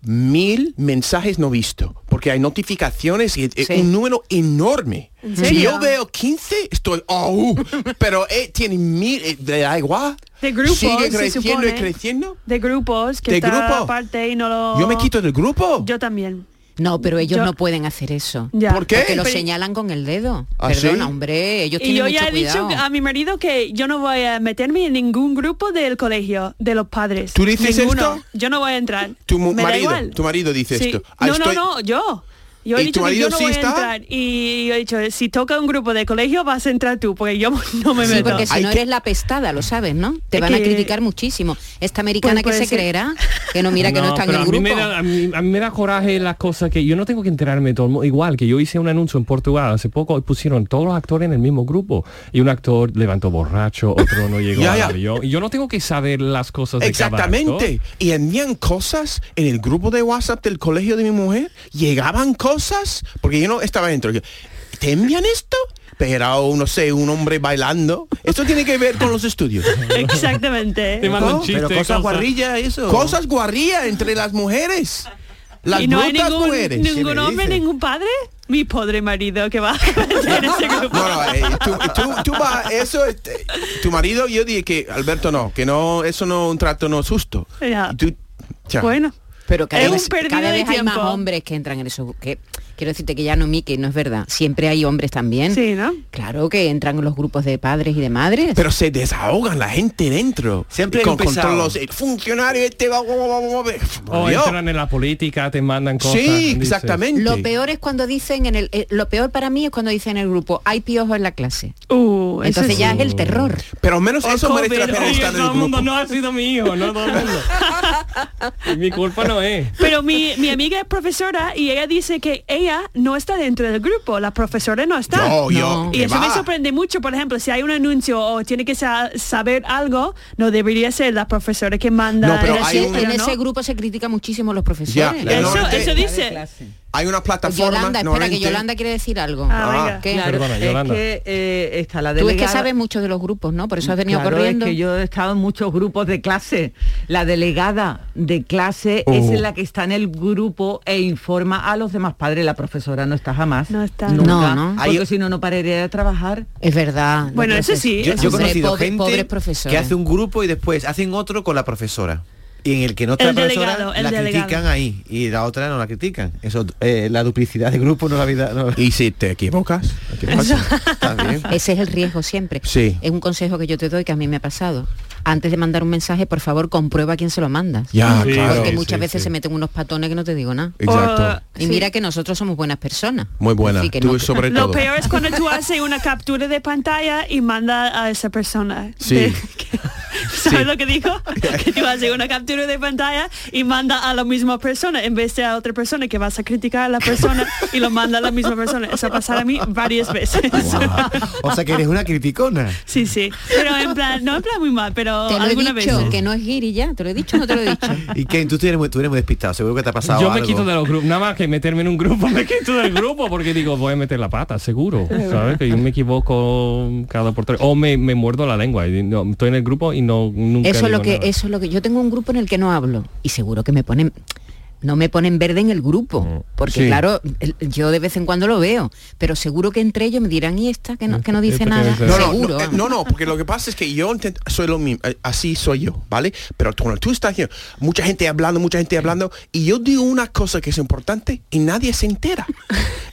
I: mil mensajes no vistos, porque hay notificaciones y es
H: Sí.
I: un número enorme.
J: ¿En
I: Si yo veo 15, estoy, oh, uh, pero eh, tiene mil, eh, le da igual.
J: De grupos,
I: Sigue creciendo y creciendo.
J: De grupos, que
I: ¿De
J: está
I: grupo?
J: aparte y no lo...
I: Yo me quito del grupo.
J: Yo también.
H: No, pero ellos
J: Yo-
H: no pueden hacer eso.
J: Ya.
I: ¿Por qué?
H: Porque lo
J: Pero-
H: señalan con el dedo.
I: ¿Ah,
H: Perdona,
I: sí?
H: hombre, ellos
J: Y
H: tienen
J: yo
H: mucho
J: ya he
H: cuidado.
J: dicho a mi marido que yo no voy a meterme en ningún grupo del colegio, de los padres.
I: ¿Tú dices
J: Ninguno.
I: esto?
J: Yo no voy a entrar.
I: Tu
J: da
I: marido,
J: igual.
I: tu marido dice
J: Sí.
I: esto. Ah,
J: No,
I: estoy-
J: no, no, yo. Yo he
I: ¿Y
J: dicho que yo no
I: sí
J: voy
I: está?
J: a entrar. Y yo he dicho, si toca un grupo de colegio vas a entrar tú, porque yo no me
H: Sí,
J: meto.
H: porque si
I: Hay
H: no
I: que-
H: eres la pestada, lo sabes, ¿no? Te van a criticar muchísimo. Esta americana
J: Pues
H: que se
J: ser.
H: creerá, que no mira que no está en el
L: a mí
H: grupo.
L: me da- a, mí, a mí me da coraje las cosas que yo no tengo que enterarme de todo el mundo. Igual que yo hice un anuncio en Portugal hace poco, pusieron todos los actores en el mismo grupo. Y un actor levantó borracho, otro no llegó
I: Ya,
L: al
I: ya.
L: avión. Y yo no tengo que saber las cosas de cada actor.
I: Exactamente. Y envían cosas en el grupo de WhatsApp del colegio de mi mujer. Llegaban cosas, porque yo no estaba dentro. Yo, ¿Te envían esto? Pero, no sé, un hombre bailando. Esto tiene que ver con los estudios.
J: Exactamente.
L: Te mandan
I: ¿No?
L: chistes,
K: Pero cosas guarrillas, eso.
I: Cosas guarría entre las mujeres. Las
J: y no hay ningún,
I: mujeres.
J: ningún hombre,
K: dice?
J: ningún padre. Mi pobre marido que va a meter ese grupo.
I: No, no, eh, tú, tú, tú vas, eso, este, tu marido, yo dije que, Alberto, no, que no, eso no, un trato no es justo.
J: Ya.
I: Y tú, ya.
J: Bueno.
H: Pero cada
J: Es
H: vez,
J: un
H: cada vez hay más hombres que entran en eso, que, quiero decirte que ya no mi, que no es verdad. Siempre hay hombres también.
J: Sí, ¿no?
H: Claro que entran en los grupos de padres y de madres.
I: Pero se desahogan la gente dentro.
K: Siempre
I: con, con todos los eh, funcionarios este va, va, va, va, va, va.
L: O entran en la política, te mandan cosas.
I: Sí, exactamente.
H: Lo peor es cuando dicen en el eh, lo peor para mí es cuando dicen en el grupo hay piojos en la clase.
J: Uh,
H: Entonces
J: sí.
H: ya es el terror.
I: Pero al menos
J: O
I: eso merece la pena
J: oye,
I: estar en
L: todo
I: el
L: el mundo
I: grupo.
L: no ha sido mi hijo, no todo el mundo. Mi culpa no es.
J: Pero mi, mi amiga es profesora y ella dice que ella no está dentro del grupo, la profesora no está.
I: Yo, yo,
J: Y eso me sorprende mucho, por ejemplo, si hay un anuncio o tiene que sa- saber algo, no debería ser la profesora que manda.
I: No, pero
J: el
I: hay
H: Sí,
I: un-
H: en ese grupo se critica muchísimo a los profesores.
J: Eso, eso dice.
I: Hay una plataforma.
H: Yolanda, espera, que Yolanda quiere decir algo.
J: Ah, venga.
H: ¿Qué?
V: Claro,
L: Perdona,
V: es que eh, está la
H: Tú es que
V: delegada...
H: sabes mucho de los grupos, ¿no? Por eso has venido
V: Claro,
H: corriendo.
V: Es que yo he estado en muchos grupos de clase. La delegada de clase
I: Oh.
V: es la que está en el grupo e informa a los demás padres. La profesora no está jamás.
J: No está.
V: Nunca,
H: No, no.
V: Porque si no, no pararía de trabajar.
H: Es verdad.
J: Bueno, eso
H: profes-
J: sí,
K: Yo, yo he conocido
H: Pobre-
K: gente
H: profesores.
K: que hace un grupo y después hacen otro con la profesora. Y en el que no está
J: El
K: la profesora,
J: delegado, el
K: la
J: delegado.
K: critican ahí. Y la otra no la critican. Eso, eh, la duplicidad de grupo no la vida. No.
I: Y si te equivocas.
H: Ese es el riesgo siempre.
I: Sí.
H: Es un consejo que yo te doy que a mí me ha pasado. Antes de mandar un mensaje, por favor, comprueba quién se lo mandas.
I: Ya,
L: Sí,
I: claro.
H: Porque muchas
L: sí,
H: veces
L: sí.
H: se meten unos patones que no te digo nada.
I: Exacto.
H: Y
J: sí.
H: mira que nosotros somos buenas personas.
I: Muy buena.
H: Así que
I: Tú
H: no-
I: sobre
J: Lo
I: todo.
J: peor es cuando tú haces una captura de pantalla y manda a esa persona.
I: Sí.
J: De- que- ¿Sabes lo que digo? Que tú haces una captura de pantalla y manda a la misma persona en vez de a otra persona que vas a criticar a la persona y lo manda a la misma persona. Eso ha pasado a mí varias veces.
K: O sea que eres una criticona.
J: Sí, sí. Pero en plan, no en plan muy mal, pero
H: Te lo he
J: alguna
H: dicho,
J: vez.
H: que no es giri ya. Te lo he dicho o no te lo he dicho.
K: Y Ken, tú eres muy, tú eres muy despistado. Seguro que te ha pasado
L: Yo me
K: algo.
L: quito de los grupos, nada más que meterme en un grupo, me quito del grupo porque digo, voy a meter la pata, seguro, ¿sabes? Que yo me equivoco cada por tres. O me, me muerdo la lengua, y no, estoy en el grupo y no nunca
H: Eso es lo que,
L: nada.
H: eso es lo que. Yo tengo un grupo en el que no hablo. Y seguro que me ponen. No me ponen verde en el grupo, porque
I: Sí.
H: claro, yo de vez en cuando lo veo, pero seguro que entre ellos me dirán, ¿y esta que no, que no dice nada?
I: No, no,
H: seguro.
I: no, eh, no, no, porque lo que pasa es que yo intento- soy lo mismo, eh, así soy yo, ¿vale? Pero cuando tú estás haciendo mucha gente hablando, mucha gente hablando, y yo digo una cosa que es importante y nadie se entera.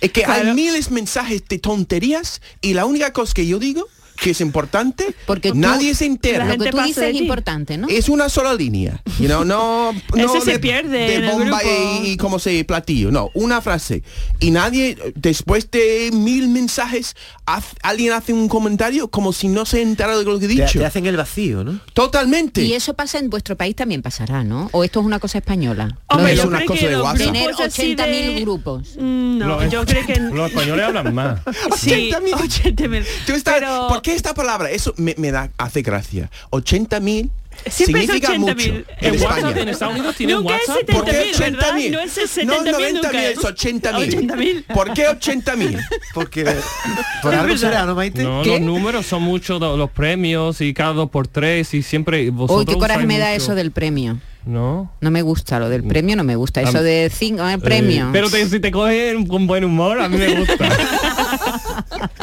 I: es que hay miles de mensajes de tonterías y la única cosa que yo digo que es importante,
H: Porque tú-
I: nadie se entera.
H: Lo que tú dices es importante, ¿no?
I: Es una sola línea, you know, no, no
J: se
I: de,
J: pierde
I: de bomba y, y como se platillo, no, una frase. Y nadie, después de mil mensajes, haz- alguien hace un comentario como si no se enterara de lo que he
K: Te,
I: dicho.
K: te hacen el vacío, ¿no?
I: Totalmente.
H: Y eso pasa en vuestro país también pasará, ¿no? O esto es una cosa española.
J: Hombre,
I: es
J: yo
I: una cosa de
J: los
I: WhatsApp.
H: Tener
J: grupos así
H: 80.000
J: de-
H: grupos.
J: Mm, No,
L: Los-
J: yo creo que...
L: Los españoles hablan más.
J: Sí,
I: 80.000.
J: 80.000.
I: Tú estás-
J: Pero-
I: ¿Por qué esta palabra? Eso me, me da, hace gracia. 80 mil
J: Siempre es
I: significa
J: 80.000.
I: mucho
J: En
I: en
L: WhatsApp Estados Unidos tienen
J: Nunca es
L: WhatsApp.
I: ¿Por qué
J: 70.000,
I: 80
J: ¿verdad?
I: mil?
J: No es
I: No
J: 70.000
I: 90
J: nunca.
I: mil, es 80 mil.
J: 80.000.
I: ¿Por qué 80 mil?
K: Porque por algo será, ¿no, Maite?
L: No,
H: ¿Qué?
L: los números son muchos los premios y cada dos por tres y siempre vosotros
H: Uy, qué coraje me da
L: mucho-
H: eso del premio.
L: No.
H: No me gusta lo del premio, no me gusta. Eso de cinco eh, premios.
L: Eh, pero te- si te cogen con buen humor, a mí me gusta.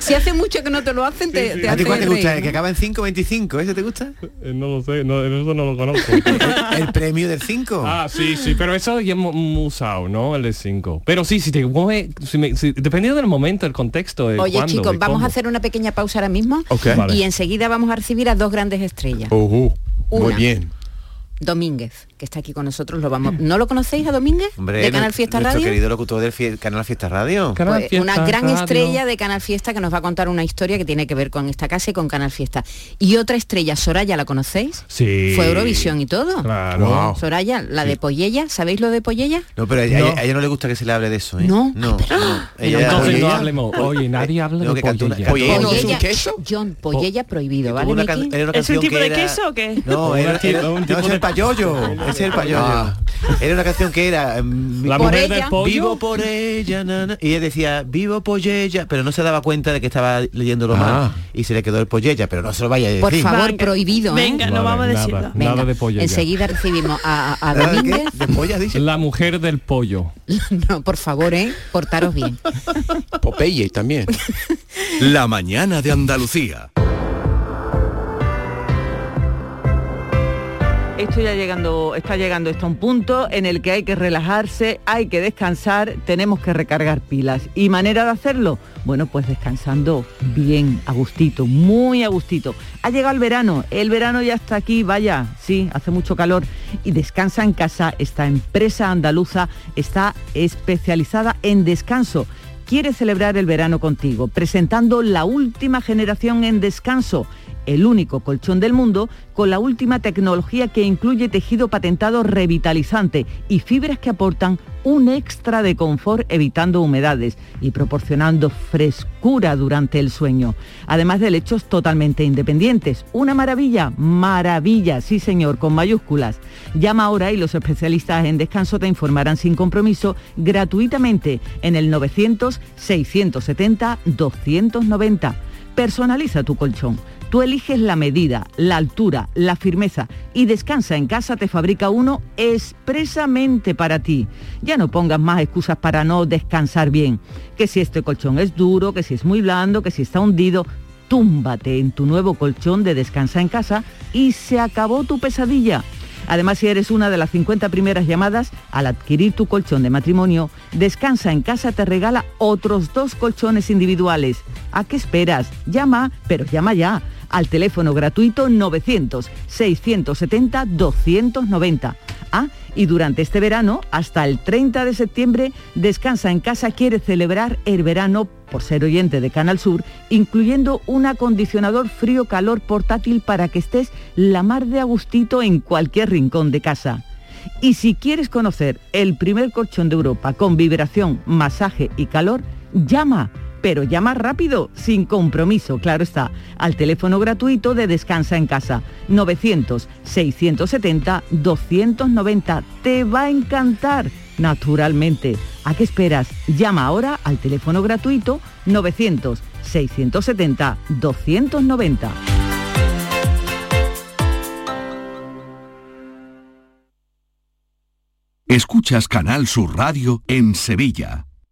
H: si hace mucho que no te lo hacen, te, te
K: ¿A ti cuál te gusta?
H: reír,
K: ¿El que acaba en 5.25? ¿Ese te gusta?
L: Eh, no lo sé, no, eso no lo conozco.
K: El premio del 5.
L: Ah, sí, sí, pero eso ya hemos usado, ¿no? El de 5. Pero sí, si te coge, si me- si- dependiendo del momento, el contexto, de
H: Oye,
L: cuándo,
H: chicos,
L: de
H: vamos
L: cómo.
H: a hacer una pequeña pausa ahora mismo
I: Ok.
L: Vale.
H: y enseguida vamos a recibir a dos grandes estrellas.
I: Ujú, Muy bien.
H: Domínguez, que está aquí con nosotros, lo vamos. ¿No lo conocéis a Domínguez?
K: Hombre,
H: de Canal Fiesta
K: nuestro
H: Radio.
K: querido locutor del fie- Canal Fiesta Radio.
L: Canal
H: Pues,
L: Fiesta
H: una gran
L: Radio.
H: estrella de Canal Fiesta que nos va a contar una historia que tiene que ver con esta casa y con Canal Fiesta. Y otra estrella, Soraya, ¿la conocéis?
L: Sí.
H: Fue Eurovisión y todo.
L: Claro.
I: Wow.
H: Soraya, la de Pollella, ¿sabéis lo de Pollella?
K: No, pero a ella,
L: No.
K: a ella no le gusta que se le hable de eso, ¿eh?
H: No.
K: No. no. Ella-
L: Entonces no
K: ella-
L: hablemos. Oye, nadie habla
K: No,
L: de
K: que cantó una-
L: pollella.
I: no es un queso?
H: John, Pollella prohibido,
K: tuvo
H: ¿vale,
J: ¿Es un tipo de queso o qué?
K: No, era,
L: un
K: no,
L: tipo de-
K: Ese es el payollo.
I: Ah.
K: Era una canción que era mm,
L: La mujer
H: ella.
L: del pollo.
K: Vivo por ella, nana. Y ella decía, vivo por ella, pero no se daba cuenta de que estaba leyéndolo
I: Ah.
K: mal. Y se le quedó el pollella, pero no se lo vaya a decir.
H: Por favor,
J: Venga.
H: prohibido, ¿eh?
J: Venga, no vamos a decirlo.
L: Nada
H: Venga,
L: de pollella.
H: enseguida recibimos a, a- a
K: ¿Nada de dice?
L: La mujer del pollo.
H: no, por favor, ¿eh? Portaros bien.
I: Popeye también.
A: La mañana de Andalucía.
V: Esto ya llegando, está llegando esto a un punto en el que hay que relajarse, hay que descansar, tenemos que recargar pilas. ¿Y manera de hacerlo? Bueno, pues descansando bien, a gustito, muy a gustito. Ha llegado el verano, el verano ya está aquí, vaya, sí, hace mucho calor. Y descansa en casa, esta empresa andaluza está especializada en descanso quiere celebrar el verano contigo, presentando la última generación en descanso, el único colchón del mundo con la última tecnología que incluye tejido patentado revitalizante y fibras que aportan un extra de confort evitando humedades y proporcionando frescura durante el sueño. Además de lechos totalmente independientes. Una maravilla, maravilla, sí señor, con mayúsculas. Llama ahora y los especialistas en descanso te informarán sin compromiso gratuitamente en el 900 670 290. Personaliza tu colchón Tú eliges la medida, la altura, la firmeza y Descansa en casa te fabrica uno expresamente para ti. Ya no pongas más excusas para no descansar bien. Que si este colchón es duro, que si es muy blando, que si está hundido, túmbate en tu nuevo colchón de Descansa en casa y se acabó tu pesadilla. Además, si eres una de las 50 primeras llamadas, al adquirir tu colchón de matrimonio, Descansa en casa te regala otros dos colchones individuales. ¿A qué esperas? Llama, pero llama ya al teléfono gratuito 900-670-290. Ah, y durante este verano, hasta el 30 de septiembre, Descansa en Casa quiere celebrar el verano, por ser oyente de Canal Sur, incluyendo un acondicionador frío-calor portátil para que estés la mar de agustito en cualquier rincón de casa. Y si quieres conocer el primer colchón de Europa con vibración, masaje y calor, llama pero llama rápido, sin compromiso, claro está, al teléfono gratuito de Descansa en Casa, 900-670-290. Te va a encantar, naturalmente. ¿A qué esperas? Llama ahora al teléfono gratuito 900-670-290.
A: Escuchas Canal Sur Radio en Sevilla.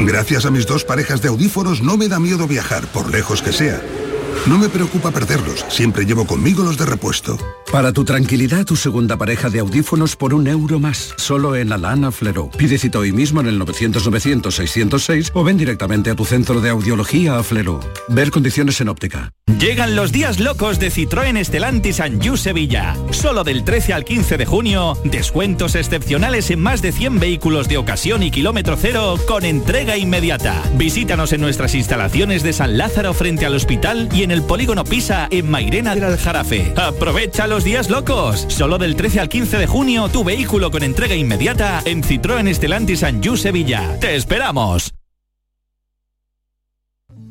W: Gracias a mis dos parejas de audífonos no me da miedo viajar, por lejos que sea. No me preocupa perderlos, siempre llevo conmigo los de repuesto.
X: Para tu tranquilidad, tu segunda pareja de audífonos por un euro más, solo en Alana Flero. Pide cita hoy mismo en el 900-900-606 o ven directamente a tu centro de audiología a Flero. Ver condiciones en óptica.
S: Llegan los días locos de Citroën Estelantis Anjou Sevilla. Solo del 13 al 15 de junio, descuentos excepcionales en más de 100 vehículos de ocasión y kilómetro cero con entrega inmediata. Visítanos en nuestras instalaciones de San Lázaro frente al hospital y en el polígono Pisa en Mairena del Aljarafe. Aprovecha los días locos. Solo del 13 al 15 de junio, tu vehículo con entrega inmediata en Citroën Estelantis Anjou Sevilla. ¡Te esperamos!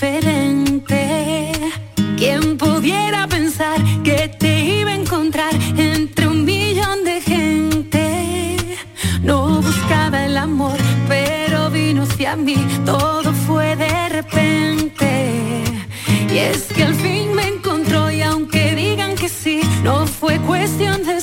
U: diferente. ¿Quién pudiera pensar que te iba a encontrar entre un millón de gente? No buscaba el amor, pero vino hacia mí, todo fue de repente. Y es que al fin me encontró y aunque digan que sí, no fue cuestión de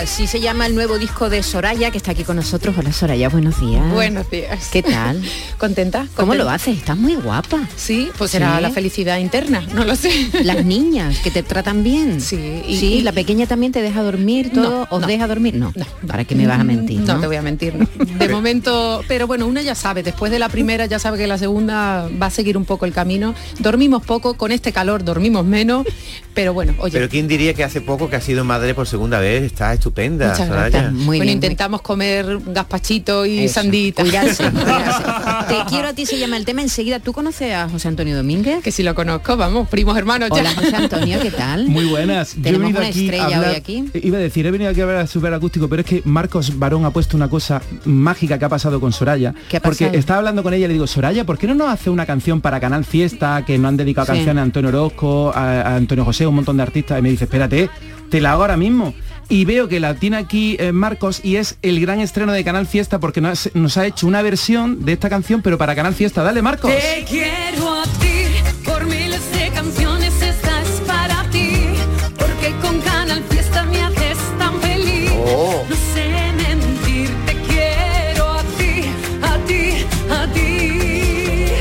H: Así se llama el nuevo disco de Soraya, que está aquí con nosotros. Hola Soraya, buenos días.
Y: Buenos días.
H: ¿Qué tal?
Y: ¿Contenta?
H: ¿Cómo
Y: ¿Contenta?
H: lo haces? Estás muy guapa.
Y: Sí, pues será la felicidad interna, no lo sé.
H: Las niñas, que te tratan bien.
Y: Sí.
H: Y, sí, la pequeña también te deja dormir todo.
Y: No,
H: ¿Os
Y: no.
H: deja dormir? No. ¿Para qué me vas a mentir?
Y: No,
H: No,
Y: te voy a mentir, no. De momento, pero bueno, una ya sabe, después de la primera ya sabe que la segunda va a seguir un poco el camino. Dormimos poco, con este calor dormimos menos, pero bueno, oye.
K: Pero quién diría que hace poco que ha sido madre por segunda vez, está estupenda.
Y: Muchas gracias. bueno, intentamos comer gazpachito y
H: Eso,
Y: sandita.
H: cuidarse, cuidarse. Te quiero a ti se llama el tema enseguida. ¿Tú conoces a José Antonio Domínguez?
Y: Que si lo conozco, vamos, primos hermanos ya.
H: Hola José Antonio, ¿qué tal?
Z: Muy buenas. Yo he
H: Tenemos
Z: venido
H: una
Z: aquí a
H: estrella
Z: hablar-
H: hoy aquí.
Z: Iba a decir, he venido aquí a hablar super acústico, pero es que Marcos Barón ha puesto una cosa mágica que ha pasado con Soraya.
H: ¿Qué ha
Z: porque estaba hablando con ella y le digo, Soraya, ¿por qué no nos hace una canción para Canal Fiesta, que no han dedicado
H: Sí.
Z: canciones a Antonio Orozco, a, a Antonio José, un montón de artistas? Y me dice, espérate, te la hago ahora mismo. Y veo que la tiene aquí eh, Marcos y es el gran estreno de Canal Fiesta porque nos, nos ha hecho una versión de esta canción, pero para Canal Fiesta. Dale, Marcos.
U: Te quiero a ti, por miles de canciones esta es para ti, porque con Canal Fiesta me haces tan feliz.
K: Oh.
U: No sé mentir, te quiero a ti, a ti, a ti.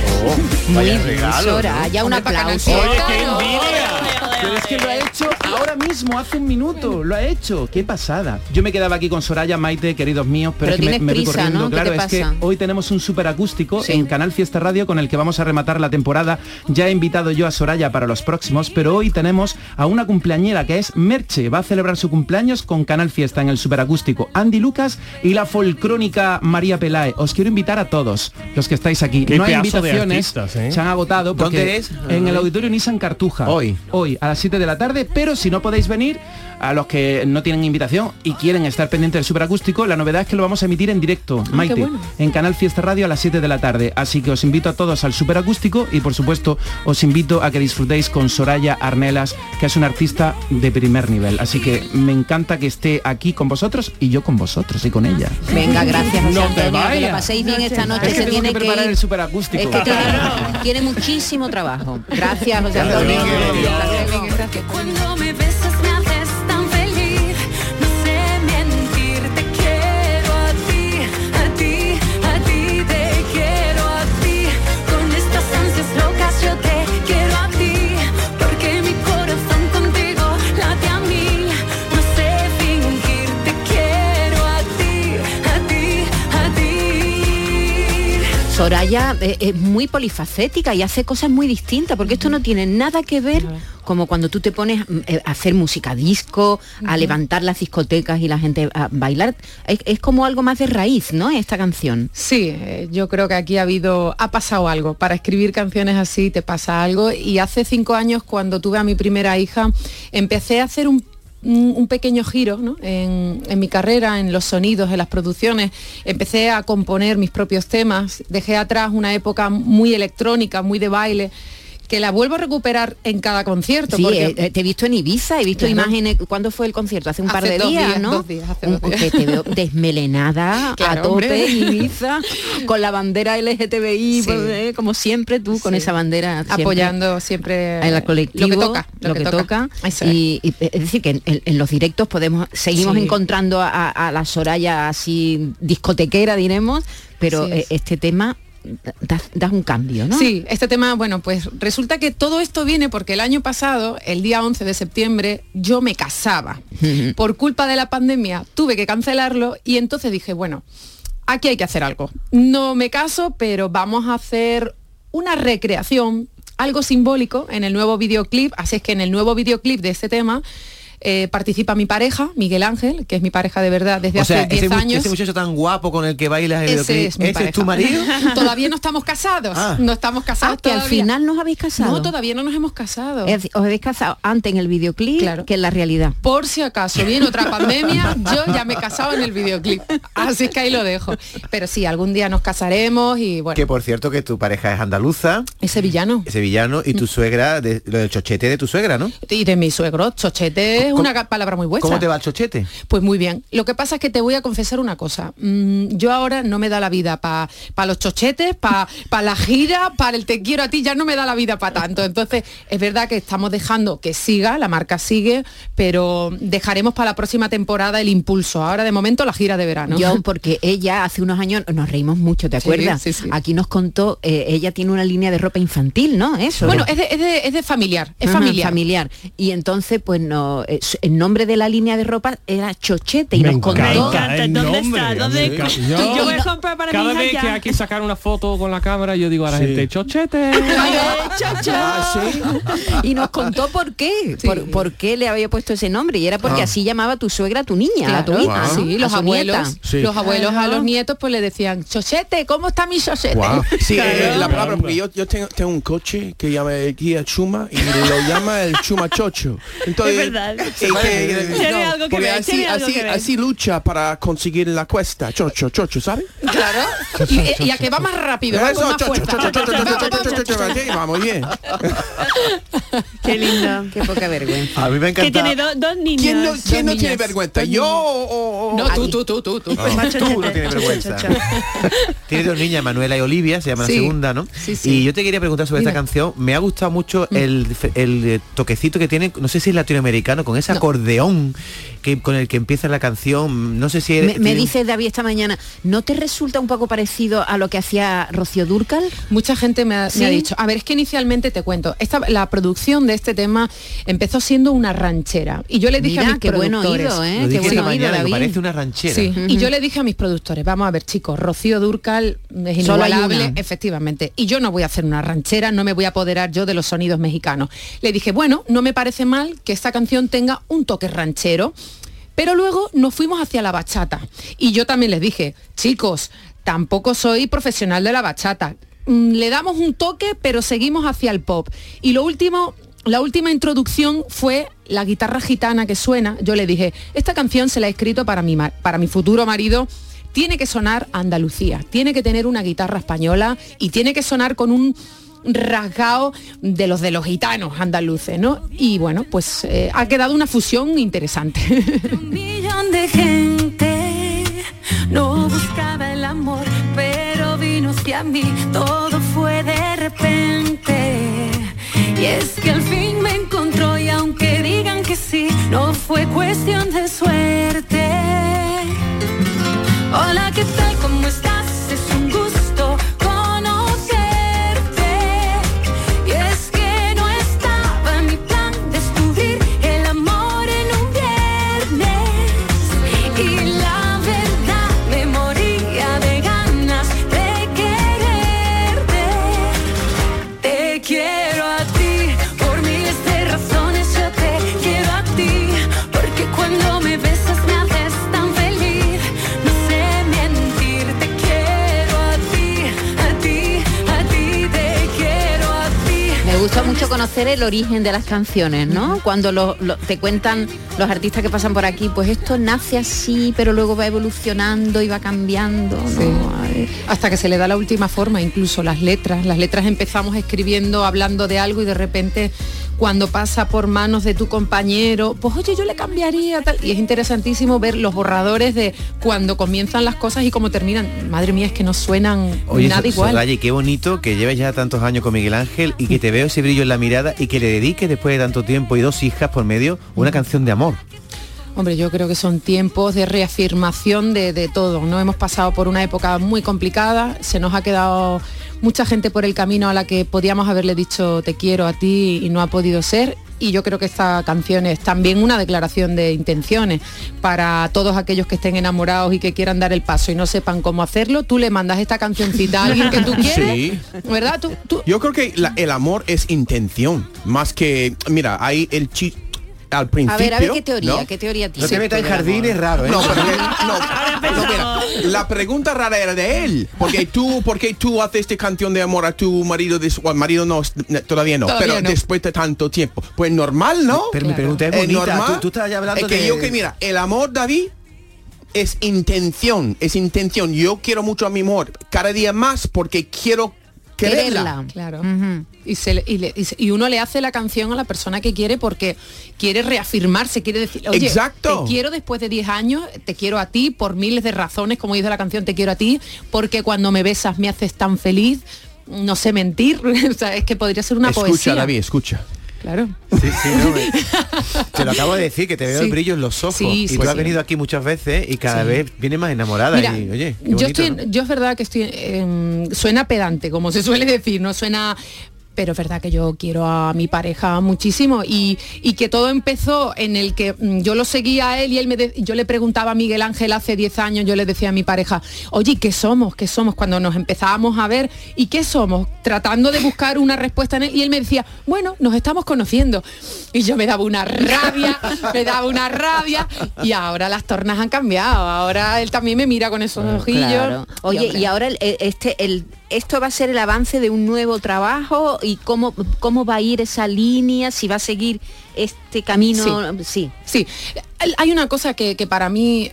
K: Vaya
H: Muy bien,
K: regalo, ¿no?
H: un aplauso.
Z: ¡Oye, qué envidia! Pero es que lo ha hecho ahora mismo, hace un minuto, lo ha hecho. Qué pasada. Yo me quedaba aquí con Soraya, Maite, queridos míos, pero,
H: Pero
Z: es que me, me voy corriendo.
H: ¿no? ¿Qué
Z: Claro, es que hoy tenemos un super acústico
H: Sí.
Z: en Canal Fiesta Radio con el que vamos a rematar la temporada. Ya he invitado yo a Soraya para los próximos, pero hoy tenemos a una cumpleañera que es Merche. Va a celebrar su cumpleaños con Canal Fiesta en el superacústico. Andy Lucas y la folcrónica María Pelae. Os quiero invitar a todos los que estáis aquí.
L: Qué
Z: no hay invitaciones,
L: artistas, ¿eh?
Z: se han agotado porque
K: ¿Dónde es?
Z: en el auditorio Nissan Cartuja.
K: Hoy.
Z: Hoy a las 7 de la tarde, pero si no podéis venir, a los que no tienen invitación y quieren estar pendientes del superacústico, la novedad es que lo vamos a emitir en directo, Maite,
Y: qué bueno.
Z: en Canal Fiesta Radio a las 7 de la tarde. Así que os invito a todos al superacústico y por supuesto os invito a que disfrutéis con Soraya Arnelas, que es una artista de primer nivel. Así que me encanta que esté aquí con vosotros y yo con vosotros y con ella.
H: Venga, gracias José
Z: No te
H: Antonio, que lo
Z: vayas.
H: paséis bien esta noche.
Z: Es que
H: se
Z: tengo
H: tiene
Z: que preparar
H: ir.
Z: el superacústico.
H: Es que tiene, tiene muchísimo trabajo. Gracias, José Antonio. Hasta luego.
U: Cuando me besas
H: Soraya eh, es muy polifacética y hace cosas muy distintas, porque esto no tiene nada que ver como cuando tú te pones mm, eh, a hacer música disco, a levantar las discotecas y la gente a bailar. Es, es como algo más de raíz, ¿no? Esta canción.
Y: Sí, eh, yo creo que aquí ha habido, ha pasado algo. Para escribir canciones así te pasa algo. Y hace cinco años, cuando tuve a mi primera hija, empecé a hacer un un pequeño giro ¿no? en, en mi carrera, en los sonidos, en las producciones. Empecé a componer mis propios temas, dejé atrás una época muy electrónica, muy de baile, que la vuelvo a recuperar en cada concierto.
H: Sí,
Y: porque-
H: eh, eh, te he visto en Ibiza, he visto
Y: Claro.
H: imágenes. ¿Cuándo fue el concierto? Hace un par de
Y: dos
H: días,
Y: días,
H: ¿no?
Y: dos días, hace
H: Un-
Y: dos días.
H: que te veo desmelenada a
Y: Claro,
H: tope
Y: hombre.
H: en Ibiza, con la bandera LGTBI,
Y: Sí.
H: pues, eh, como siempre tú, con
Y: Sí.
H: esa bandera. siempre
Y: apoyando siempre
H: en el colectivo,
Y: lo que toca,
H: lo, que, toca. Y, y, es decir, que en, en los directos podemos seguimos encontrando a, a la Soraya así discotequera, diremos, pero
Y: sí.
H: este tema das, das un cambio, ¿no?
Y: Sí, este tema, bueno, pues resulta que todo esto viene porque el año pasado, el día 11 de septiembre, yo me casaba. Por culpa de la pandemia tuve que cancelarlo y entonces dije, bueno, aquí hay que hacer algo. No me caso, pero vamos a hacer una recreación, algo simbólico en el nuevo videoclip, así es que en el nuevo videoclip de este tema eh, participa mi pareja, Miguel Ángel, que es mi pareja de verdad desde
K: O
Y: hace 10
K: ese, mu-
Y: años.
K: ese muchacho tan guapo con el que bailas el
Y: Ese
K: videoclip,
Y: es mi
K: ¿ese
Y: pareja.
K: es tu marido?
Y: todavía no estamos casados.
K: Ah.
Y: No estamos casados
H: Ah, que al final nos habéis casado.
Y: No, todavía no nos hemos casado.
H: Es os habéis casado antes en el videoclip que en la realidad.
Y: Por si acaso viene otra pandemia, yo ya me he casado en el videoclip. Así es que ahí lo dejo. Pero sí, algún día nos casaremos y bueno.
K: Que por cierto que tu pareja es andaluza,
Y: Es sevillano.
K: es sevillano y tu suegra, de, lo del chochete de tu suegra, ¿no?
Y: Y de mi suegro, Chochete. Es una palabra muy vuestra.
K: ¿Cómo te va el chochete?
Y: Pues muy bien. Lo que pasa es que te voy a confesar una cosa. Mm, yo ahora no me da la vida para los chochetes, para la gira, para el te quiero a ti, ya no me da la vida para tanto. Entonces, es verdad que estamos dejando que siga, la marca sigue, pero dejaremos para la próxima temporada el impulso. Ahora de momento la gira de verano.
H: Yo, porque ella hace unos años nos reímos mucho, ¿te
Y: Sí,
H: acuerdas?
Y: sí, sí.
H: Aquí nos contó, eh, ella tiene una línea de ropa infantil, ¿no? Eso.
Y: Bueno, es de, es de- es de familiar, es
H: Ajá,
Y: familiar.
H: familiar. Y entonces, pues no, eh, el nombre de la línea de ropa era Chochete y
L: Me
H: nos contó.
L: encanta el
J: ¿Dónde
L: nombre.
J: está? ¿Dónde-
L: Me encanta.
J: Yo- yo voy a comprar para
L: cada
J: mi hija
L: vez
J: ya.
L: que hay que sacar una foto con la cámara, yo digo a la
H: Sí.
L: gente, chochete.
H: Y nos contó por qué, por, por qué le había puesto ese nombre. Y era porque
Y: Ah.
H: así llamaba tu suegra a tu niña, a tu
Y: Claro,
H: hija, ¿no?
Y: sí, los abuelos,
H: nieta.
Y: los abuelos a los nietos pues le decían, Chochete, ¿cómo está mi chochete?
I: Guau. Sí,
Y: Claro.
I: eh, la palabra, porque yo, yo tengo, tengo un coche que llama guía Chuma y lo llama el Chuma Chocho. Entonces,
J: Es verdad.
I: Eh, que-
J: algo que
I: porque
J: ver,
I: así,
J: algo
I: así,
J: que ver.
I: así lucha para conseguir la cuesta. Chocho, chocho, ¿sabes?
Y: Claro. Y, y a que va más rápido, va con más fuerza. Vamos,
I: bien.
J: Qué lindo.
H: Qué poca vergüenza.
K: A mí me
J: Que
K: encanta.
J: tiene do- dos niños.
I: ¿Quién no, quién no tiene vergüenza? ¿Yo o, o-
Y: No, tú, tú, tú, tú, tú.
K: No, tú no tienes vergüenza. Tiene dos niñas, Manuela y Olivia, se llama
Y: Sí.
K: la segunda, ¿no?
Y: Sí, sí.
K: Y yo te quería preguntar sobre
Y: Dime.
K: esta canción. Me ha gustado mucho el, el, eh, toquecito que tiene, no sé si es latinoamericano, con ese acordeón que, con el que empieza la canción. No sé si
H: Me,
K: eres-
H: me
K: tiene-
H: dice David esta mañana, ¿no te resulta un poco parecido a lo que hacía Rocío Durcal?
Y: Mucha gente me ha, me dicho, a ver, es que inicialmente te cuento, esta, la producción de este tema empezó siendo una ranchera. Y yo le dije
H: Mira,
Y: a mis
H: qué
Y: productores,
H: oído, ¿eh? Qué
K: dije
H: buen
K: esta
H: oído,
K: mañana, me
H: David.
K: parece una ranchera.
Y: Sí, y yo le dije a mis productores, vamos a ver chicos, Rocío Durcal es inigualable, efectivamente, y yo no voy a hacer una ranchera, no me voy a apoderar yo de los sonidos mexicanos. Le dije, bueno, no me parece mal que esta canción tenga un toque ranchero, pero luego nos fuimos hacia la bachata. Y yo también les dije, chicos, tampoco soy profesional de la bachata. Mm, Le damos un toque, pero seguimos hacia el pop. Y lo último, la última introducción fue la guitarra gitana que suena. Yo le dije, esta canción se la he escrito para mi, para mi futuro marido. Tiene que sonar Andalucía, tiene que tener una guitarra española y tiene que sonar con un rasgado de los de los gitanos andaluces, ¿no? Y bueno, pues eh, ha quedado una fusión interesante.
U: Un millón de gente no buscaba el amor, pero vino hacia mí, todo fue de repente. Y es que al fin me encontró y aunque digan que sí, no fue cuestión de suerte. Hola, ¿qué tal?
H: Conocer el origen de las canciones, ¿no? Cuando lo- lo- te cuentan los artistas que pasan por aquí, pues esto nace así, pero luego va evolucionando y va cambiando, ¿no?
Y: Sí. Hasta que se le da la última forma, incluso las letras. Las letras empezamos escribiendo, hablando de algo y de repente cuando pasa por manos de tu compañero, pues oye, yo le cambiaría tal. Y es interesantísimo ver los borradores de cuando comienzan las cosas y cómo terminan. Madre mía, es que no suenan
K: Oye,
Y: nada
K: So-
Y: igual.
K: Y qué bonito que lleves ya tantos años con Miguel Ángel y que te veo ese brillo en la mirada y que le dediques después de tanto tiempo y dos hijas por medio una canción de amor.
Y: Hombre, yo creo que son tiempos de reafirmación de, de todo. No hemos pasado por una época muy complicada, se nos ha quedado mucha gente por el camino a la que podíamos haberle dicho te quiero a ti y no ha podido ser. Y yo creo que esta canción es también una declaración de intenciones para todos aquellos que estén enamorados y que quieran dar el paso y no sepan cómo hacerlo. Tú le mandas esta cancioncita a alguien que tú quieres,
I: Sí.
Y: ¿verdad? Tú, tú-
I: Yo creo que la- el amor es intención, más que, mira, hay el chi al principio.
H: A ver, a ver qué teoría,
I: ¿no?
H: qué teoría
K: No
H: tiene.
K: te metas en jardines raros, ¿eh?
I: No, pero no, no, mira, la pregunta rara era de él, porque tú, porque tú haces esta canción de amor a tu marido, des- o al marido no, todavía no,
K: Todavía
I: pero
K: no.
I: después de tanto tiempo, pues normal, ¿no?
K: Pero mi pregunta es bonita, tú- tú estabas ya hablando
I: es que
K: de-
I: yo que mira, el amor, David, es intención, es intención. Yo quiero mucho a mi amor cada día más porque quiero
Y: quererla. Claro. y, se le- y le- y se- y uno le hace la canción a la persona que quiere porque quiere reafirmarse, quiere decir, oye,
I: Exacto.
Y: te quiero después de 10 años, te quiero a ti por miles de razones, como dice la canción, te quiero a ti, porque cuando me besas me haces tan feliz, no sé mentir, o sea, es que podría ser una
I: escucha,
Y: poesía.
I: David, escucha.
Y: Claro.
K: Sí, sí, no, me- te lo acabo de decir, que te veo
Y: Sí.
K: el brillo en los ojos.
Y: Sí,
K: y tú has venido aquí muchas veces y cada vez viene más enamorada.
Y: Mira,
K: y oye, qué
Y: yo estoy,
K: ¿no?
Y: yo es verdad que estoy, suena pedante, como se suele decir, no suena, pero es verdad que yo quiero a mi pareja muchísimo y, y que todo empezó en el que mm, yo lo seguía a él y él me de- yo le preguntaba a Miguel Ángel hace 10 años, yo le decía a mi pareja, oye, ¿qué somos? ¿Qué somos? Cuando nos empezábamos a ver, ¿y qué somos? Tratando de buscar una respuesta en él y él me decía, bueno, nos estamos conociendo. Y yo me daba una rabia, me daba una rabia y ahora las tornas han cambiado, ahora él también me mira con esos ojillos.
H: Claro. Oye, y ahora el- este, el, esto va a ser el avance de un nuevo trabajo y cómo, cómo va a ir esa línea, si va a seguir este camino. Sí.
Y: Sí, hay una cosa que, que para mí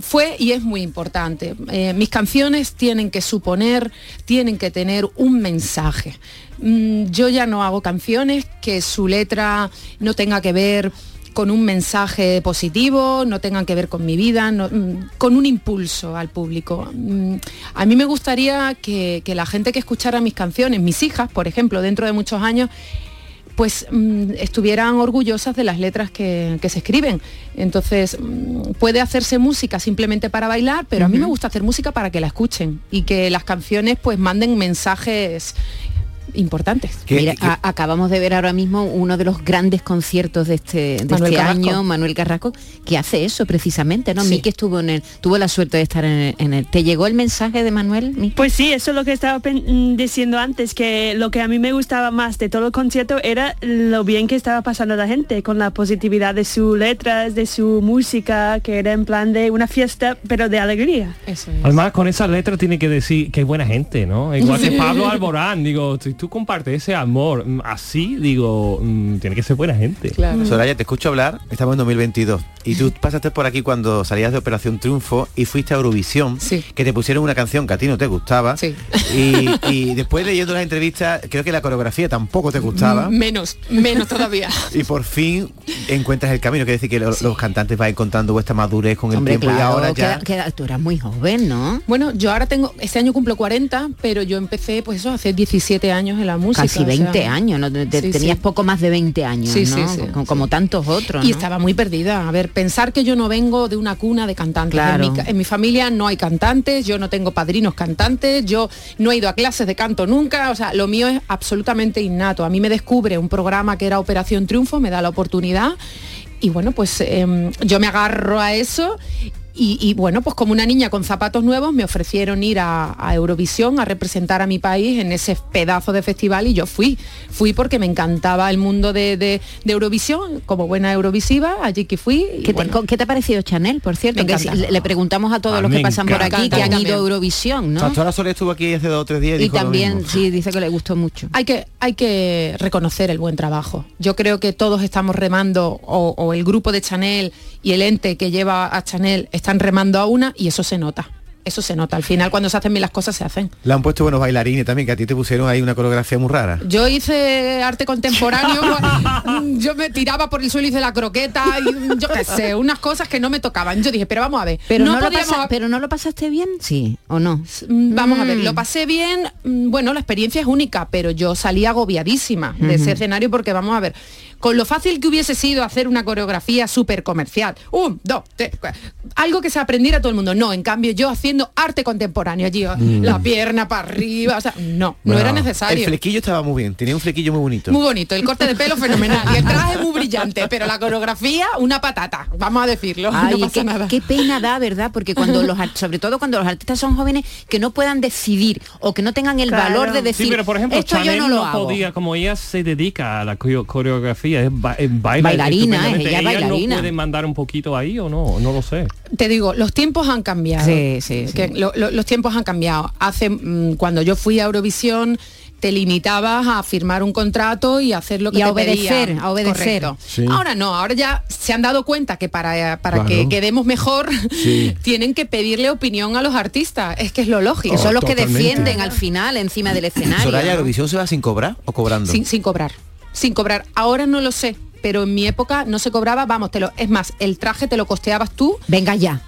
Y: fue y es muy importante. Eh, mis canciones tienen que suponer, tienen que tener un mensaje. Mm, yo ya no hago canciones que su letra no tenga que ver con un mensaje positivo, no tengan que ver con mi vida, no- mm, con un impulso al público. Mm, A mí me gustaría que, que la gente que escuchara mis canciones, mis hijas, por ejemplo, dentro de muchos años, pues mm, estuvieran orgullosas de las letras que, que se escriben. Entonces, puede hacerse música simplemente para bailar, pero a mí me gusta hacer música para que la escuchen y que las canciones pues manden mensajes importantes.
H: Mira, a- acabamos de ver ahora mismo uno de los grandes conciertos de este, de
Y: Manuel
H: este año, Manuel Carrasco, que hace eso precisamente, ¿no?
J: Sí.
H: Miki estuvo en el, tuvo la suerte de estar en el, en el- ¿Te llegó el mensaje de Manuel? Miki?
J: Pues sí, eso es lo que estaba mm, diciendo antes, que lo que a mí me gustaba más de todo el concierto era lo bien que estaba pasando la gente, con la positividad de sus letras, de su música, que era en plan de una fiesta, pero de alegría.
Y: Eso
L: Además, con esa letra tiene que decir que es buena gente, ¿no? Igual que. Pablo Alborán, digo, si tú compartes ese amor mm, así, digo, mm, tiene que ser buena gente.
K: Soraya, te escucho hablar, estamos en 2022 y tú pasaste por aquí cuando salías de Operación Triunfo y fuiste a Eurovisión, que te pusieron una canción que a ti no te gustaba. Y, y después leyendo las entrevistas creo que la coreografía tampoco te gustaba.
Y: Menos, menos todavía.
K: y por fin encuentras el camino, que decir que lo- los cantantes van encontrando vuestra madurez con el
H: Hombre,
K: tiempo y
H: claro,
K: ahora ya...
H: queda- queda- tú eras muy joven, ¿no?
Y: Bueno, yo ahora tengo, este año cumplo 40, pero yo empecé pues eso, hace 17 años en la música.
H: Casi
Y: o sea,
H: 20 años, ¿no? Te-
Y: Sí,
H: tenías
Y: sí.
H: poco más de 20 años, como, como tantos otros.
Y: Y
H: ¿no?
Y: estaba muy perdida. A ver, pensar que yo no vengo de una cuna de cantantes.
H: Claro.
Y: En, mi, ca- en mi familia no hay cantantes, yo no tengo padrinos cantantes, yo no he ido a clases de canto nunca. O sea, lo mío es absolutamente innato. A mí me descubre un programa que era Operación Triunfo, me da la oportunidad. Y bueno, pues em, yo me agarro a eso. Y, y, bueno, pues como una niña con zapatos nuevos me ofrecieron ir a, a Eurovisión a representar a mi país en ese pedazo de festival y yo fui. Fui porque me encantaba el mundo de, de- de Eurovisión, como buena Eurovisiva, allí que fui.
H: ¿Qué te,
Y: bueno,
H: ¿Qué te ha parecido Chanel, por cierto? Que le, le preguntamos a todos
K: A
H: los que pasan por aquí que han ido a Eurovisión, ¿no?
K: Pastora Soler estuvo aquí hace dos o tres días y,
H: Y
K: dijo lo
H: también,
K: mismo.
H: sí, dice que le gustó mucho.
Y: hay que, hay que reconocer el buen trabajo. Yo creo que todos estamos remando, o, o el grupo de Chanel y el ente que lleva a Chanel están remando a una y eso se nota. Eso se nota. Al final, cuando se hacen bien las cosas, se hacen.
K: Le han puesto buenos bailarines también, que a ti te pusieron ahí una coreografía muy rara.
Y: Yo hice arte contemporáneo, mm, yo me tiraba por el suelo y hice la croqueta, y yo qué sé, unas cosas que no me tocaban. Yo dije, pero vamos a ver,
H: Pero no, lo
Y: podíamos
H: pasa- pero no lo pasaste bien, sí, o no.
Y: Mm, Vamos a ver,
H: Mm.
Y: lo pasé bien, mm, bueno, la experiencia es única, pero yo salí agobiadísima de ese escenario porque vamos a ver, con lo fácil que hubiese sido hacer una coreografía súper comercial, un, dos, tres, algo que se aprendiera todo el mundo, no, en cambio yo haciendo arte contemporáneo, allí
K: Mm.
Y: la pierna para arriba, o sea, no, no era necesario.
K: El flequillo estaba muy bien, tenía un flequillo muy bonito.
Y: Muy bonito, el corte de pelo fenomenal y el traje muy brillante, pero la coreografía una patata, vamos a decirlo.
H: Ay,
Y: no pasa
H: qué,
Y: nada.
H: qué pena da, ¿verdad? Porque cuando los sobre todo cuando los artistas son jóvenes que no puedan decidir o que no tengan el
L: Claro.
H: valor de decir
L: sí, pero por ejemplo,
H: esto
L: Chanel
H: yo no lo hago.
L: podía, como ella se dedica a la coreo- coreografía, es, ba- es
H: Bailarina, es ella bailarina.
L: no puede mandar un poquito ahí o no, no lo sé.
Y: Te digo, los tiempos han cambiado.
H: Sí, sí, sí.
Y: Que lo- lo- los tiempos han cambiado. Hace mm, cuando yo fui a Eurovisión, te limitabas a firmar un contrato y hacer lo que
H: Y a
Y: te
H: obedecer,
Y: pedían.
H: a obedecer. Sí.
Y: Ahora no, ahora ya se han dado cuenta que para, para
K: Claro.
Y: que quedemos mejor
K: Sí.
Y: tienen que pedirle opinión a los artistas. Es que es lo lógico.
H: Son los que defienden al final encima del escenario.
K: Soraya,
H: ¿no?
K: Eurovisión se va sin cobrar o cobrando.
Y: Sin, sin cobrar. Sin cobrar. Ahora no lo sé, pero en mi época no se cobraba, vamos, te lo, es más, el traje te lo costeabas tú.
H: Venga ya.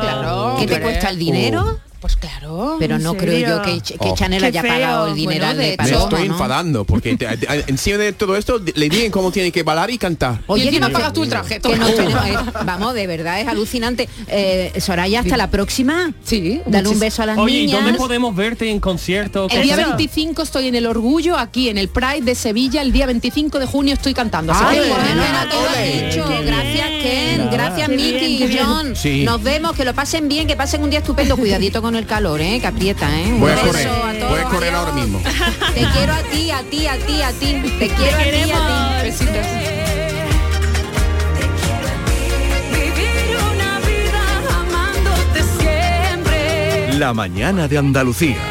Y: Claro.
H: ¿Qué te cuesta el dinero?
Y: Pues claro.
H: Pero
Y: ¿en
H: no creo
Y: serio?
H: yo que, que
I: Oh.
H: Chanel
Y: Qué
H: haya
Y: feo.
H: pagado el dinero
Y: Bueno, de
H: de
Y: hecho-
I: Me
H: Paloma,
I: estoy
H: ¿no?
I: enfadando porque te- a- a- encima de todo esto le digan cómo tiene que bailar y cantar.
Y: y encima
H: que-
Y: pagas tú el traje.
H: que
Y: toma.
H: no tenemos- eh, vamos, de verdad, es alucinante. Eh, Soraya, hasta la próxima.
Y: Sí.
H: Dale un beso a las
L: Oye, ¿y
H: niñas.
L: dónde podemos verte en concierto?
Y: El día
L: cosas?
Y: 25 estoy en el Orgullo, aquí en el Pride de Sevilla. El día 25 de junio estoy cantando. así
H: Ay,
Y: que-
H: bueno, no. Gracias, Ken. Gracias, Miki y. John. Nos vemos, que lo pasen bien, que pasen un día estupendo. Cuidadito con el calor, ¿eh? Que aprieta, ¿eh?
I: Voy a correr,
H: a todos.
I: voy a correr ahora mismo.
H: Te quiero a ti, a ti, a ti, a ti. Te quiero a ti, a ti.
Y: Besitos.
U: Vivir una vida amándote siempre.
A: La mañana de Andalucía.